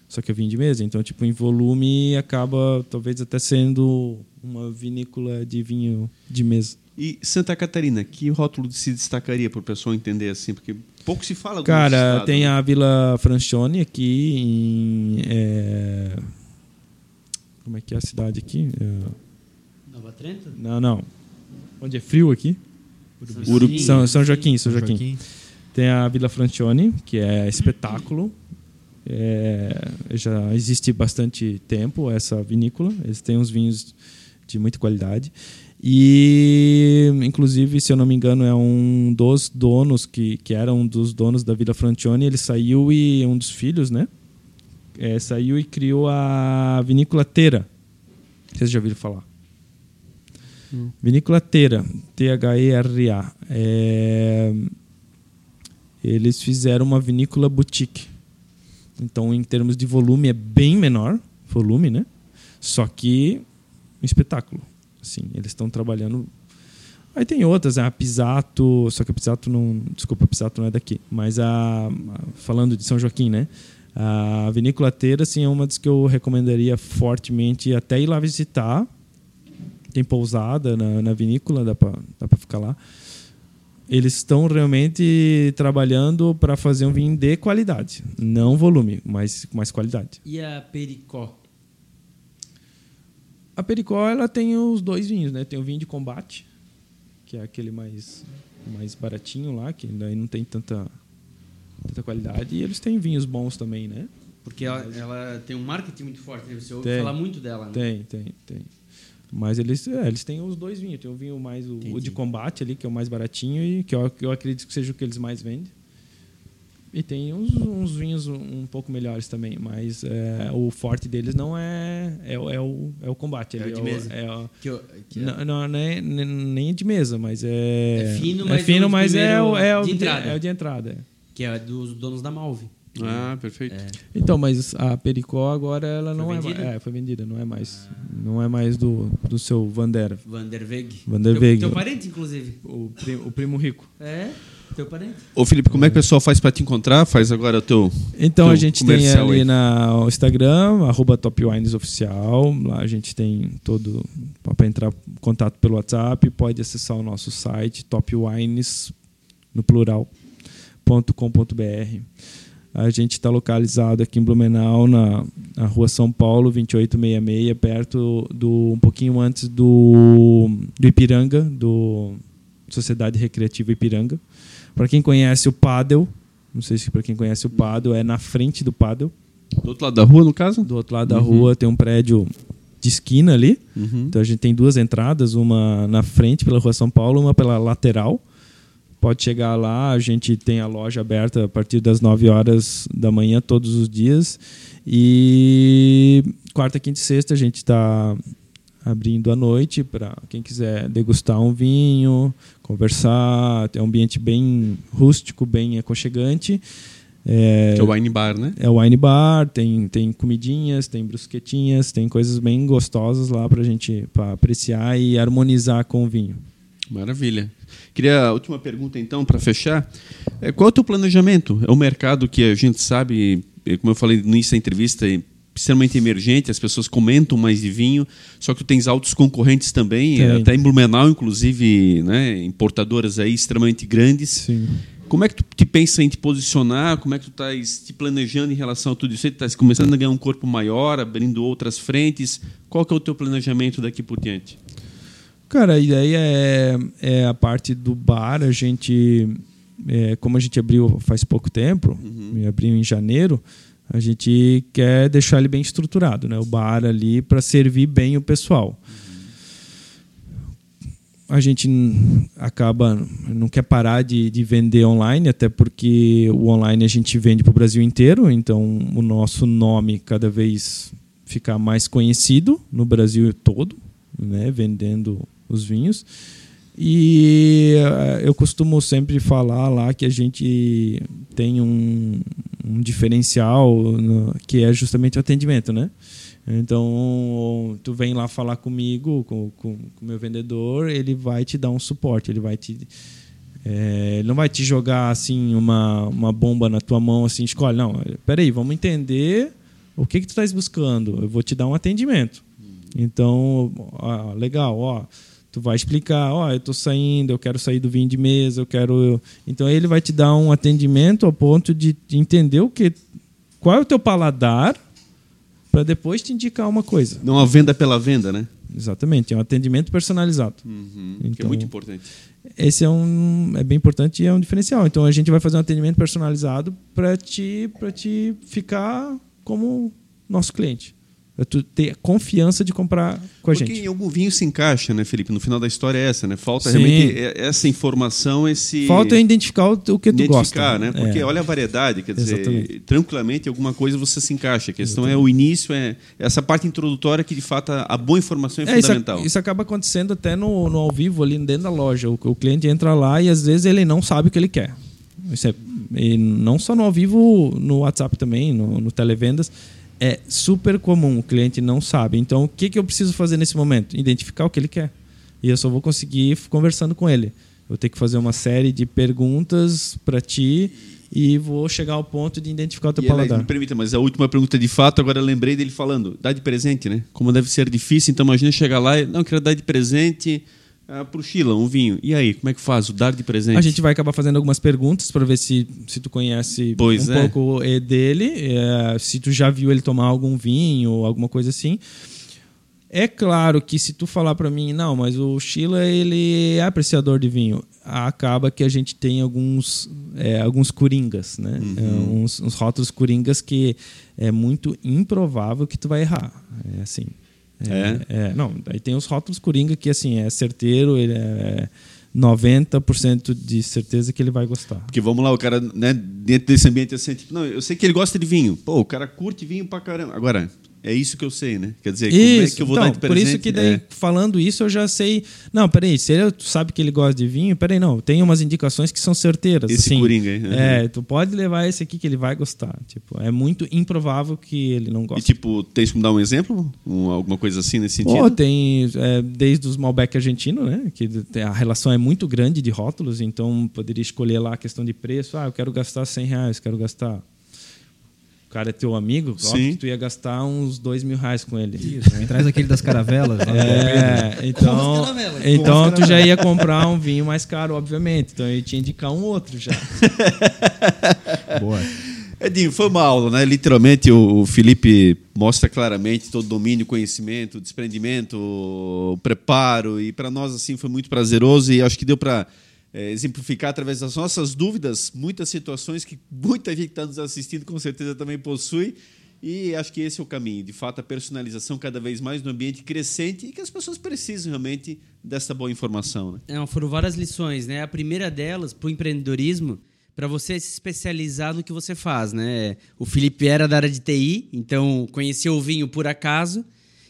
Só que é vinho de mesa. Então, tipo, em volume acaba talvez até sendo uma vinícola de vinho de mesa. E Santa Catarina, que rótulo se destacaria para o pessoal entender assim? Porque pouco se fala do Cara, estado, tem né? a Vila Francione aqui em. é, Como é que é a cidade aqui? É, Nova Trento? Não, não. Onde é frio aqui? Urubi. São, São Joaquim, São Joaquim. Tem a Vila Francione, que é espetáculo. É, já existe bastante tempo essa vinícola. Eles têm uns vinhos de muita qualidade. E, inclusive, se eu não me engano, é um dos donos, que, que era um dos donos da Vila Francione. Ele saiu e um dos filhos, né? É, saiu e criou a vinícola Teira. Vocês já ouviram falar? Vinícola Teira, T-H-E-R-A. É, Eles fizeram uma vinícola boutique. Então, em termos de volume, é bem menor, volume, né? Só que um espetáculo. Assim, eles estão trabalhando. Aí tem outras, a Pisato, só que a Pisato não. Desculpa, a Pisato não é daqui. Mas a- Falando de São Joaquim, né? A vinícola Teira, assim, é uma das que eu recomendaria fortemente até ir lá visitar. Tem pousada na, na vinícola, dá para ficar lá. Eles estão realmente trabalhando para fazer um vinho de qualidade. Não volume, mas mais qualidade. E a Pericó? A Pericó ela tem os dois vinhos, né? Tem o vinho de combate, que é aquele mais, mais baratinho lá, que daí não tem tanta, tanta qualidade. E eles têm vinhos bons também, né? Porque ela, ela tem um marketing muito forte, né? você ouve Tem. falar muito dela, né? Tem, tem, tem. Mas eles, é, eles têm os dois vinhos. Tem o vinho mais o, o de combate ali, que é o mais baratinho e que eu, que eu acredito que seja o que eles mais vendem. E tem uns, uns vinhos um, pouco melhores também, mas é, o forte deles não é é, o- é o é o combate, É o de mesa. é o- Que, eu- que é- não, não, não é nem- nem de mesa, mas é É fino, é mas fino, o mas é o é o de entrada. é o de entrada. é. que é dos donos da Malve. Ah, perfeito. É. Então, mas a Pericó agora ela não é, vendida? mais, é, foi vendida, não é mais não é mais do, do seu Vander, Van der Weg. Van der Teu- Weg. Teu, parente, inclusive. o, pri- o primo rico. É, teu parente. Ô Felipe, como é que o pessoal faz para te encontrar? Faz agora o teu. Então Teu a gente tem ali aí. na Instagram, arroba Top Wines Oficial. Lá a gente tem todo. Para entrar em contato pelo WhatsApp, pode acessar o nosso site, topwines, no plural, .com.br. A gente está localizado aqui em Blumenau, na, na rua São Paulo, 2866, perto do. um pouquinho antes do, do Ipiranga, do Sociedade Recreativa Ipiranga. Para quem conhece o Paddle, não sei se para quem conhece o Paddle, é na frente do Paddle. Do outro lado da rua, no caso? Do outro lado da rua tem um prédio de esquina ali. Uhum. Então a gente tem duas entradas, uma na frente pela Rua São Paulo, uma pela lateral. Pode chegar lá, a gente tem a loja aberta a partir das 9 horas da manhã todos os dias. E quarta, quinta e sexta a gente está abrindo à noite para quem quiser degustar um vinho, conversar. É um ambiente bem rústico, bem aconchegante. É, Que é o Wine Bar, né? é o wine bar, tem, tem comidinhas, tem brusquetinhas, tem coisas bem gostosas lá pra gente pra apreciar e harmonizar com o vinho. Maravilha. Queria a última pergunta, então, para fechar. É, qual é o teu planejamento? É um mercado que a gente sabe, como eu falei no início da entrevista, é extremamente emergente, as pessoas comentam mais de vinho, só que tu tens altos concorrentes também, Tem. até em Blumenau, inclusive, né, importadoras aí extremamente grandes. Sim. Como é que tu te pensa em te posicionar? Como é que tu estás te planejando em relação a tudo isso? Tu estás começando a ganhar um corpo maior, abrindo outras frentes? Qual que é o teu planejamento daqui por diante? Cara, a ideia é, é a parte do bar, a gente, é, como a gente abriu faz pouco tempo, e abriu em janeiro, a gente quer deixar ele bem estruturado, né? O bar ali para servir bem o pessoal. A gente acaba, não quer parar de, de vender online, até porque o online a gente vende para o Brasil inteiro, então o nosso nome cada vez ficar mais conhecido no Brasil todo, né? vendendo os vinhos. E eh, eu costumo sempre falar lá que a gente tem um, um diferencial no, que é justamente o atendimento, né? Então, tu vem lá falar comigo, com o meu vendedor, ele vai te dar um suporte, ele vai te. É, ele não vai te jogar assim uma, uma bomba na tua mão, assim, escolhe. Não, peraí, vamos entender o que, que tu estás buscando. Eu vou te dar um atendimento. Então, ó, legal, ó. Tu vai explicar, ó, eu estou saindo, eu quero sair do vinho de mesa, eu quero. Então ele vai te dar um atendimento ao ponto de, de entender o que, qual é o teu paladar para depois te indicar uma coisa. Não a venda pela venda, né? Exatamente, é um atendimento personalizado. Uhum, então, que é muito importante. Esse é um é bem importante e é um diferencial. Então a gente vai fazer um atendimento personalizado para te para te ficar como nosso cliente. É tu ter confiança de comprar com a Porque gente. Porque em algum vinho se encaixa, né, Felipe? No final da história é essa, né? Falta Sim. realmente essa informação, esse... Falta identificar o que tu identificar, gosta. né? Porque é. olha a variedade, quer dizer, Exatamente. tranquilamente alguma coisa você se encaixa. A questão Exatamente. é o início, é essa parte introdutória que, de fato, a boa informação é, é fundamental. Isso, isso, acaba acontecendo até no, no ao vivo, ali dentro da loja. O, o cliente entra lá e, às vezes, ele não sabe o que ele quer. Isso é, e não só no ao vivo, no WhatsApp também, no, no televendas é super comum, o cliente não sabe. Então, o que, que eu preciso fazer nesse momento? Identificar o que ele quer. E eu só vou conseguir conversando com ele. Eu vou ter que fazer uma série de perguntas para ti e vou chegar ao ponto de identificar o teu e paladar. me permita, mas a última pergunta de fato, agora eu lembrei dele falando, dá de presente, né? Como deve ser difícil, então imagina chegar lá e, não, quero dar de presente ah, para o Sheila, um vinho. E aí, como é que faz? O dar de presente? A gente vai acabar fazendo algumas perguntas para ver se, se tu conhece pois um é. pouco dele, é, se tu já viu ele tomar algum vinho ou alguma coisa assim. É claro que se tu falar para mim, não, mas o Sheila ele é apreciador de vinho, acaba que a gente tem alguns, é, alguns coringas, né? Uhum. É, uns, uns rótulos coringas que é muito improvável que tu vai errar. É assim. É, é. Não, aí tem os rótulos Coringa que assim, é certeiro, ele é 90% de certeza que ele vai gostar. Porque vamos lá, o cara, né, dentro desse ambiente assim, tipo, não, eu sei que ele gosta de vinho. Pô, o cara curte vinho pra caramba. Agora, é isso que eu sei, né? Quer dizer, isso. como é que eu vou então, dar de presente? Por isso que daí, é. falando isso, eu já sei. Não, peraí, se ele sabe que ele gosta de vinho, peraí, não, tem umas indicações que são certeiras. Esse assim, coringa, hein? Uhum. É, tu pode levar esse aqui que ele vai gostar. Tipo, é muito improvável que ele não goste. E tipo, tens me dar um exemplo? Um, alguma coisa assim nesse sentido? Oh, tem é, desde os Malbec argentino, né? Que a relação é muito grande de rótulos, então poderia escolher lá a questão de preço. Ah, eu quero gastar 100 reais, quero gastar o cara é teu amigo, Sim. óbvio que tu ia gastar uns dois mil reais com ele. Isso, me traz aquele das caravelas. é, então, então tu já ia comprar um vinho mais caro, obviamente. Então eu ia te indicar um outro já. Boa. Edinho, foi uma aula, né? Literalmente o Felipe mostra claramente todo o domínio, conhecimento, desprendimento, o preparo e para nós assim foi muito prazeroso e acho que deu para é, exemplificar através das nossas dúvidas muitas situações que muita gente está nos assistindo com certeza também possui. E acho que esse é o caminho, de fato, a personalização cada vez mais no ambiente crescente e que as pessoas precisam realmente dessa boa informação. Né? É, foram várias lições, né? A primeira delas, para o empreendedorismo, para você se especializar no que você faz, né? O Felipe era da área de TI, então conheceu o vinho por acaso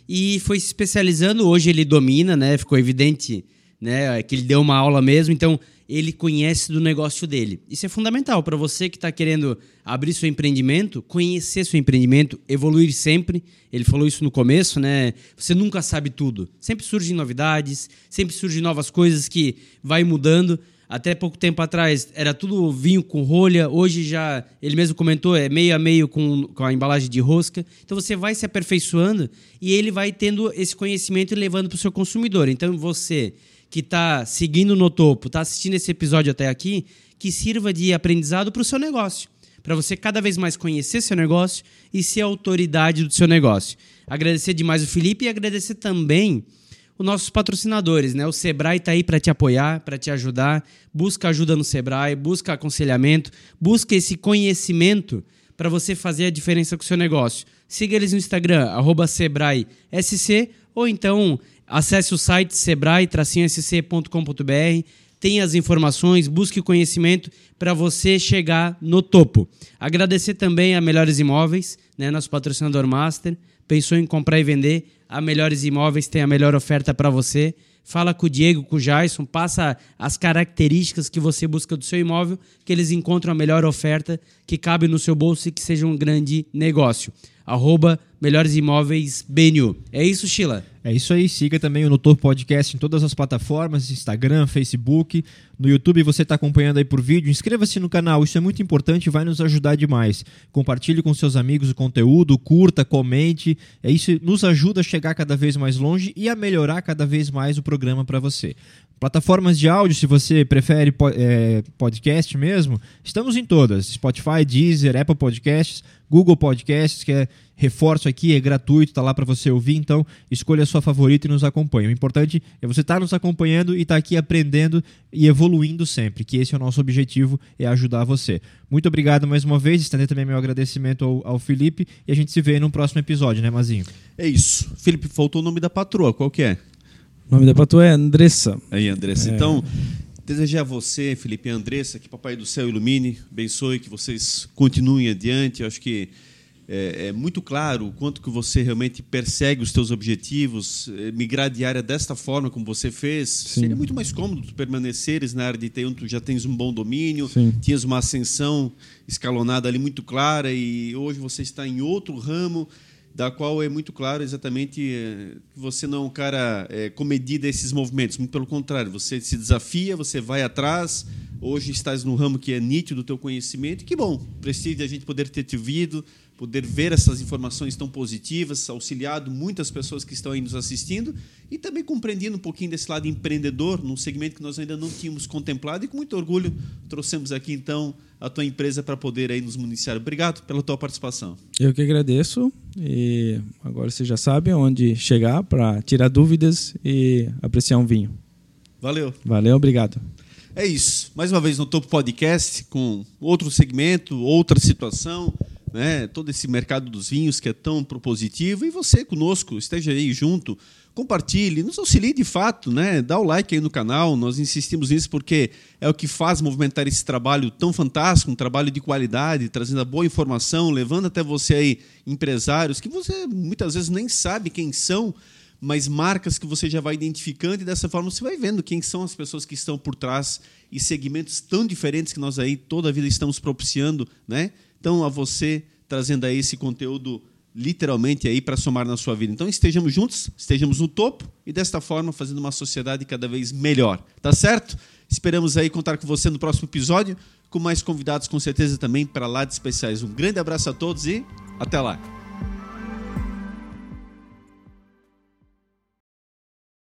e foi se especializando. Hoje ele domina, né? Ficou evidente né? Que ele deu uma aula mesmo, então ele conhece do negócio dele. Isso é fundamental para você que está querendo abrir seu empreendimento, conhecer seu empreendimento, evoluir sempre. Ele falou isso no começo, né? Você nunca sabe tudo. Sempre surgem novidades, sempre surgem novas coisas que vai mudando. Até pouco tempo atrás era tudo vinho com rolha, hoje já, ele mesmo comentou, é meio a meio com, com a embalagem de rosca. Então você vai se aperfeiçoando e ele vai tendo esse conhecimento e levando para o seu consumidor. Então você que está seguindo no topo, está assistindo esse episódio até aqui, que sirva de aprendizado para o seu negócio. Para você cada vez mais conhecer seu negócio e ser autoridade do seu negócio. Agradecer demais o Felipe e agradecer também os nossos patrocinadores, né? O Sebrae está aí para te apoiar, para te ajudar. Busca ajuda no Sebrae, busca aconselhamento, busca esse conhecimento para você fazer a diferença com o seu negócio. Siga eles no Instagram, arroba SebraeSC, ou então Acesse o site sebrae-sc.com.br, tenha as informações, busque o conhecimento para você chegar no topo. Agradecer também a Melhores Imóveis, né, nosso patrocinador master. Pensou em comprar e vender? A Melhores Imóveis tem a melhor oferta para você. fala com o Diego, com o Jason, passa as características que você busca do seu imóvel, que eles encontram a melhor oferta que cabe no seu bolso e que seja um grande negócio. Arroba Melhores Imóveis BNU. É isso, Sheila? É isso aí, siga também o Notor Podcast em todas as plataformas, Instagram, Facebook, no YouTube você está acompanhando aí por vídeo, inscreva-se no canal, isso é muito importante e vai nos ajudar demais. Compartilhe com seus amigos o conteúdo, curta, comente, é isso nos ajuda a chegar cada vez mais longe e a melhorar cada vez mais o programa para você. Plataformas de áudio, se você prefere é, podcast mesmo, estamos em todas: Spotify, Deezer, Apple Podcasts, Google Podcasts, que é reforço aqui, é gratuito, está lá para você ouvir. Então, escolha a sua favorita e nos acompanhe. O importante é você estar tá nos acompanhando e estar tá aqui aprendendo e evoluindo sempre, que esse é o nosso objetivo, é ajudar você. Muito obrigado mais uma vez, estender também meu agradecimento ao, ao Felipe e a gente se vê no próximo episódio, né, Mazinho? É isso. Felipe, faltou o nome da patroa, qual que é? O nome da patroa é Andressa. Aí, Andressa. É. Então, desejar a você, Felipe e Andressa, que Papai do Céu ilumine, abençoe, que vocês continuem adiante. Eu acho que é, é, muito claro o quanto que você realmente persegue os seus objetivos, é, migrar de área desta forma como você fez, Sim. seria muito mais cômodo tu permaneceres na área de TI, onde tu já tens um bom domínio, Sim. tinhas uma ascensão escalonada ali muito clara e hoje você está em outro ramo da qual é muito claro exatamente eh, que você não é um cara é, comedido a esses movimentos. Muito pelo contrário, você se desafia, você vai atrás. Hoje estás no ramo que é nítido do teu conhecimento. Que bom, precisa a gente poder ter te ouvido, poder ver essas informações tão positivas, auxiliado muitas pessoas que estão aí nos assistindo e também compreendendo um pouquinho desse lado empreendedor, num segmento que nós ainda não tínhamos contemplado e com muito orgulho trouxemos aqui então a tua empresa para poder aí nos municiar. Obrigado pela tua participação. Eu que agradeço e agora você já sabe onde chegar para tirar dúvidas e apreciar um vinho. Valeu. Valeu, obrigado. É isso. Mais uma vez no Topo Podcast com outro segmento, outra situação né, todo esse mercado dos vinhos que é tão propositivo e você conosco, esteja aí junto, compartilhe, nos auxilie de fato, né? Dá o like aí no canal, nós insistimos nisso porque é o que faz movimentar esse trabalho tão fantástico, um trabalho de qualidade, trazendo a boa informação, levando até você aí empresários que você muitas vezes nem sabe quem são, mas marcas que você já vai identificando e dessa forma você vai vendo quem são as pessoas que estão por trás e segmentos tão diferentes que nós aí toda a vida estamos propiciando, né? Então, a você trazendo aí esse conteúdo literalmente aí para somar na sua vida. Então, estejamos juntos, estejamos no topo e desta forma fazendo uma sociedade cada vez melhor. Tá certo? Esperamos aí contar com você no próximo episódio, com mais convidados com certeza também para lá de especiais. Um grande abraço a todos e até lá.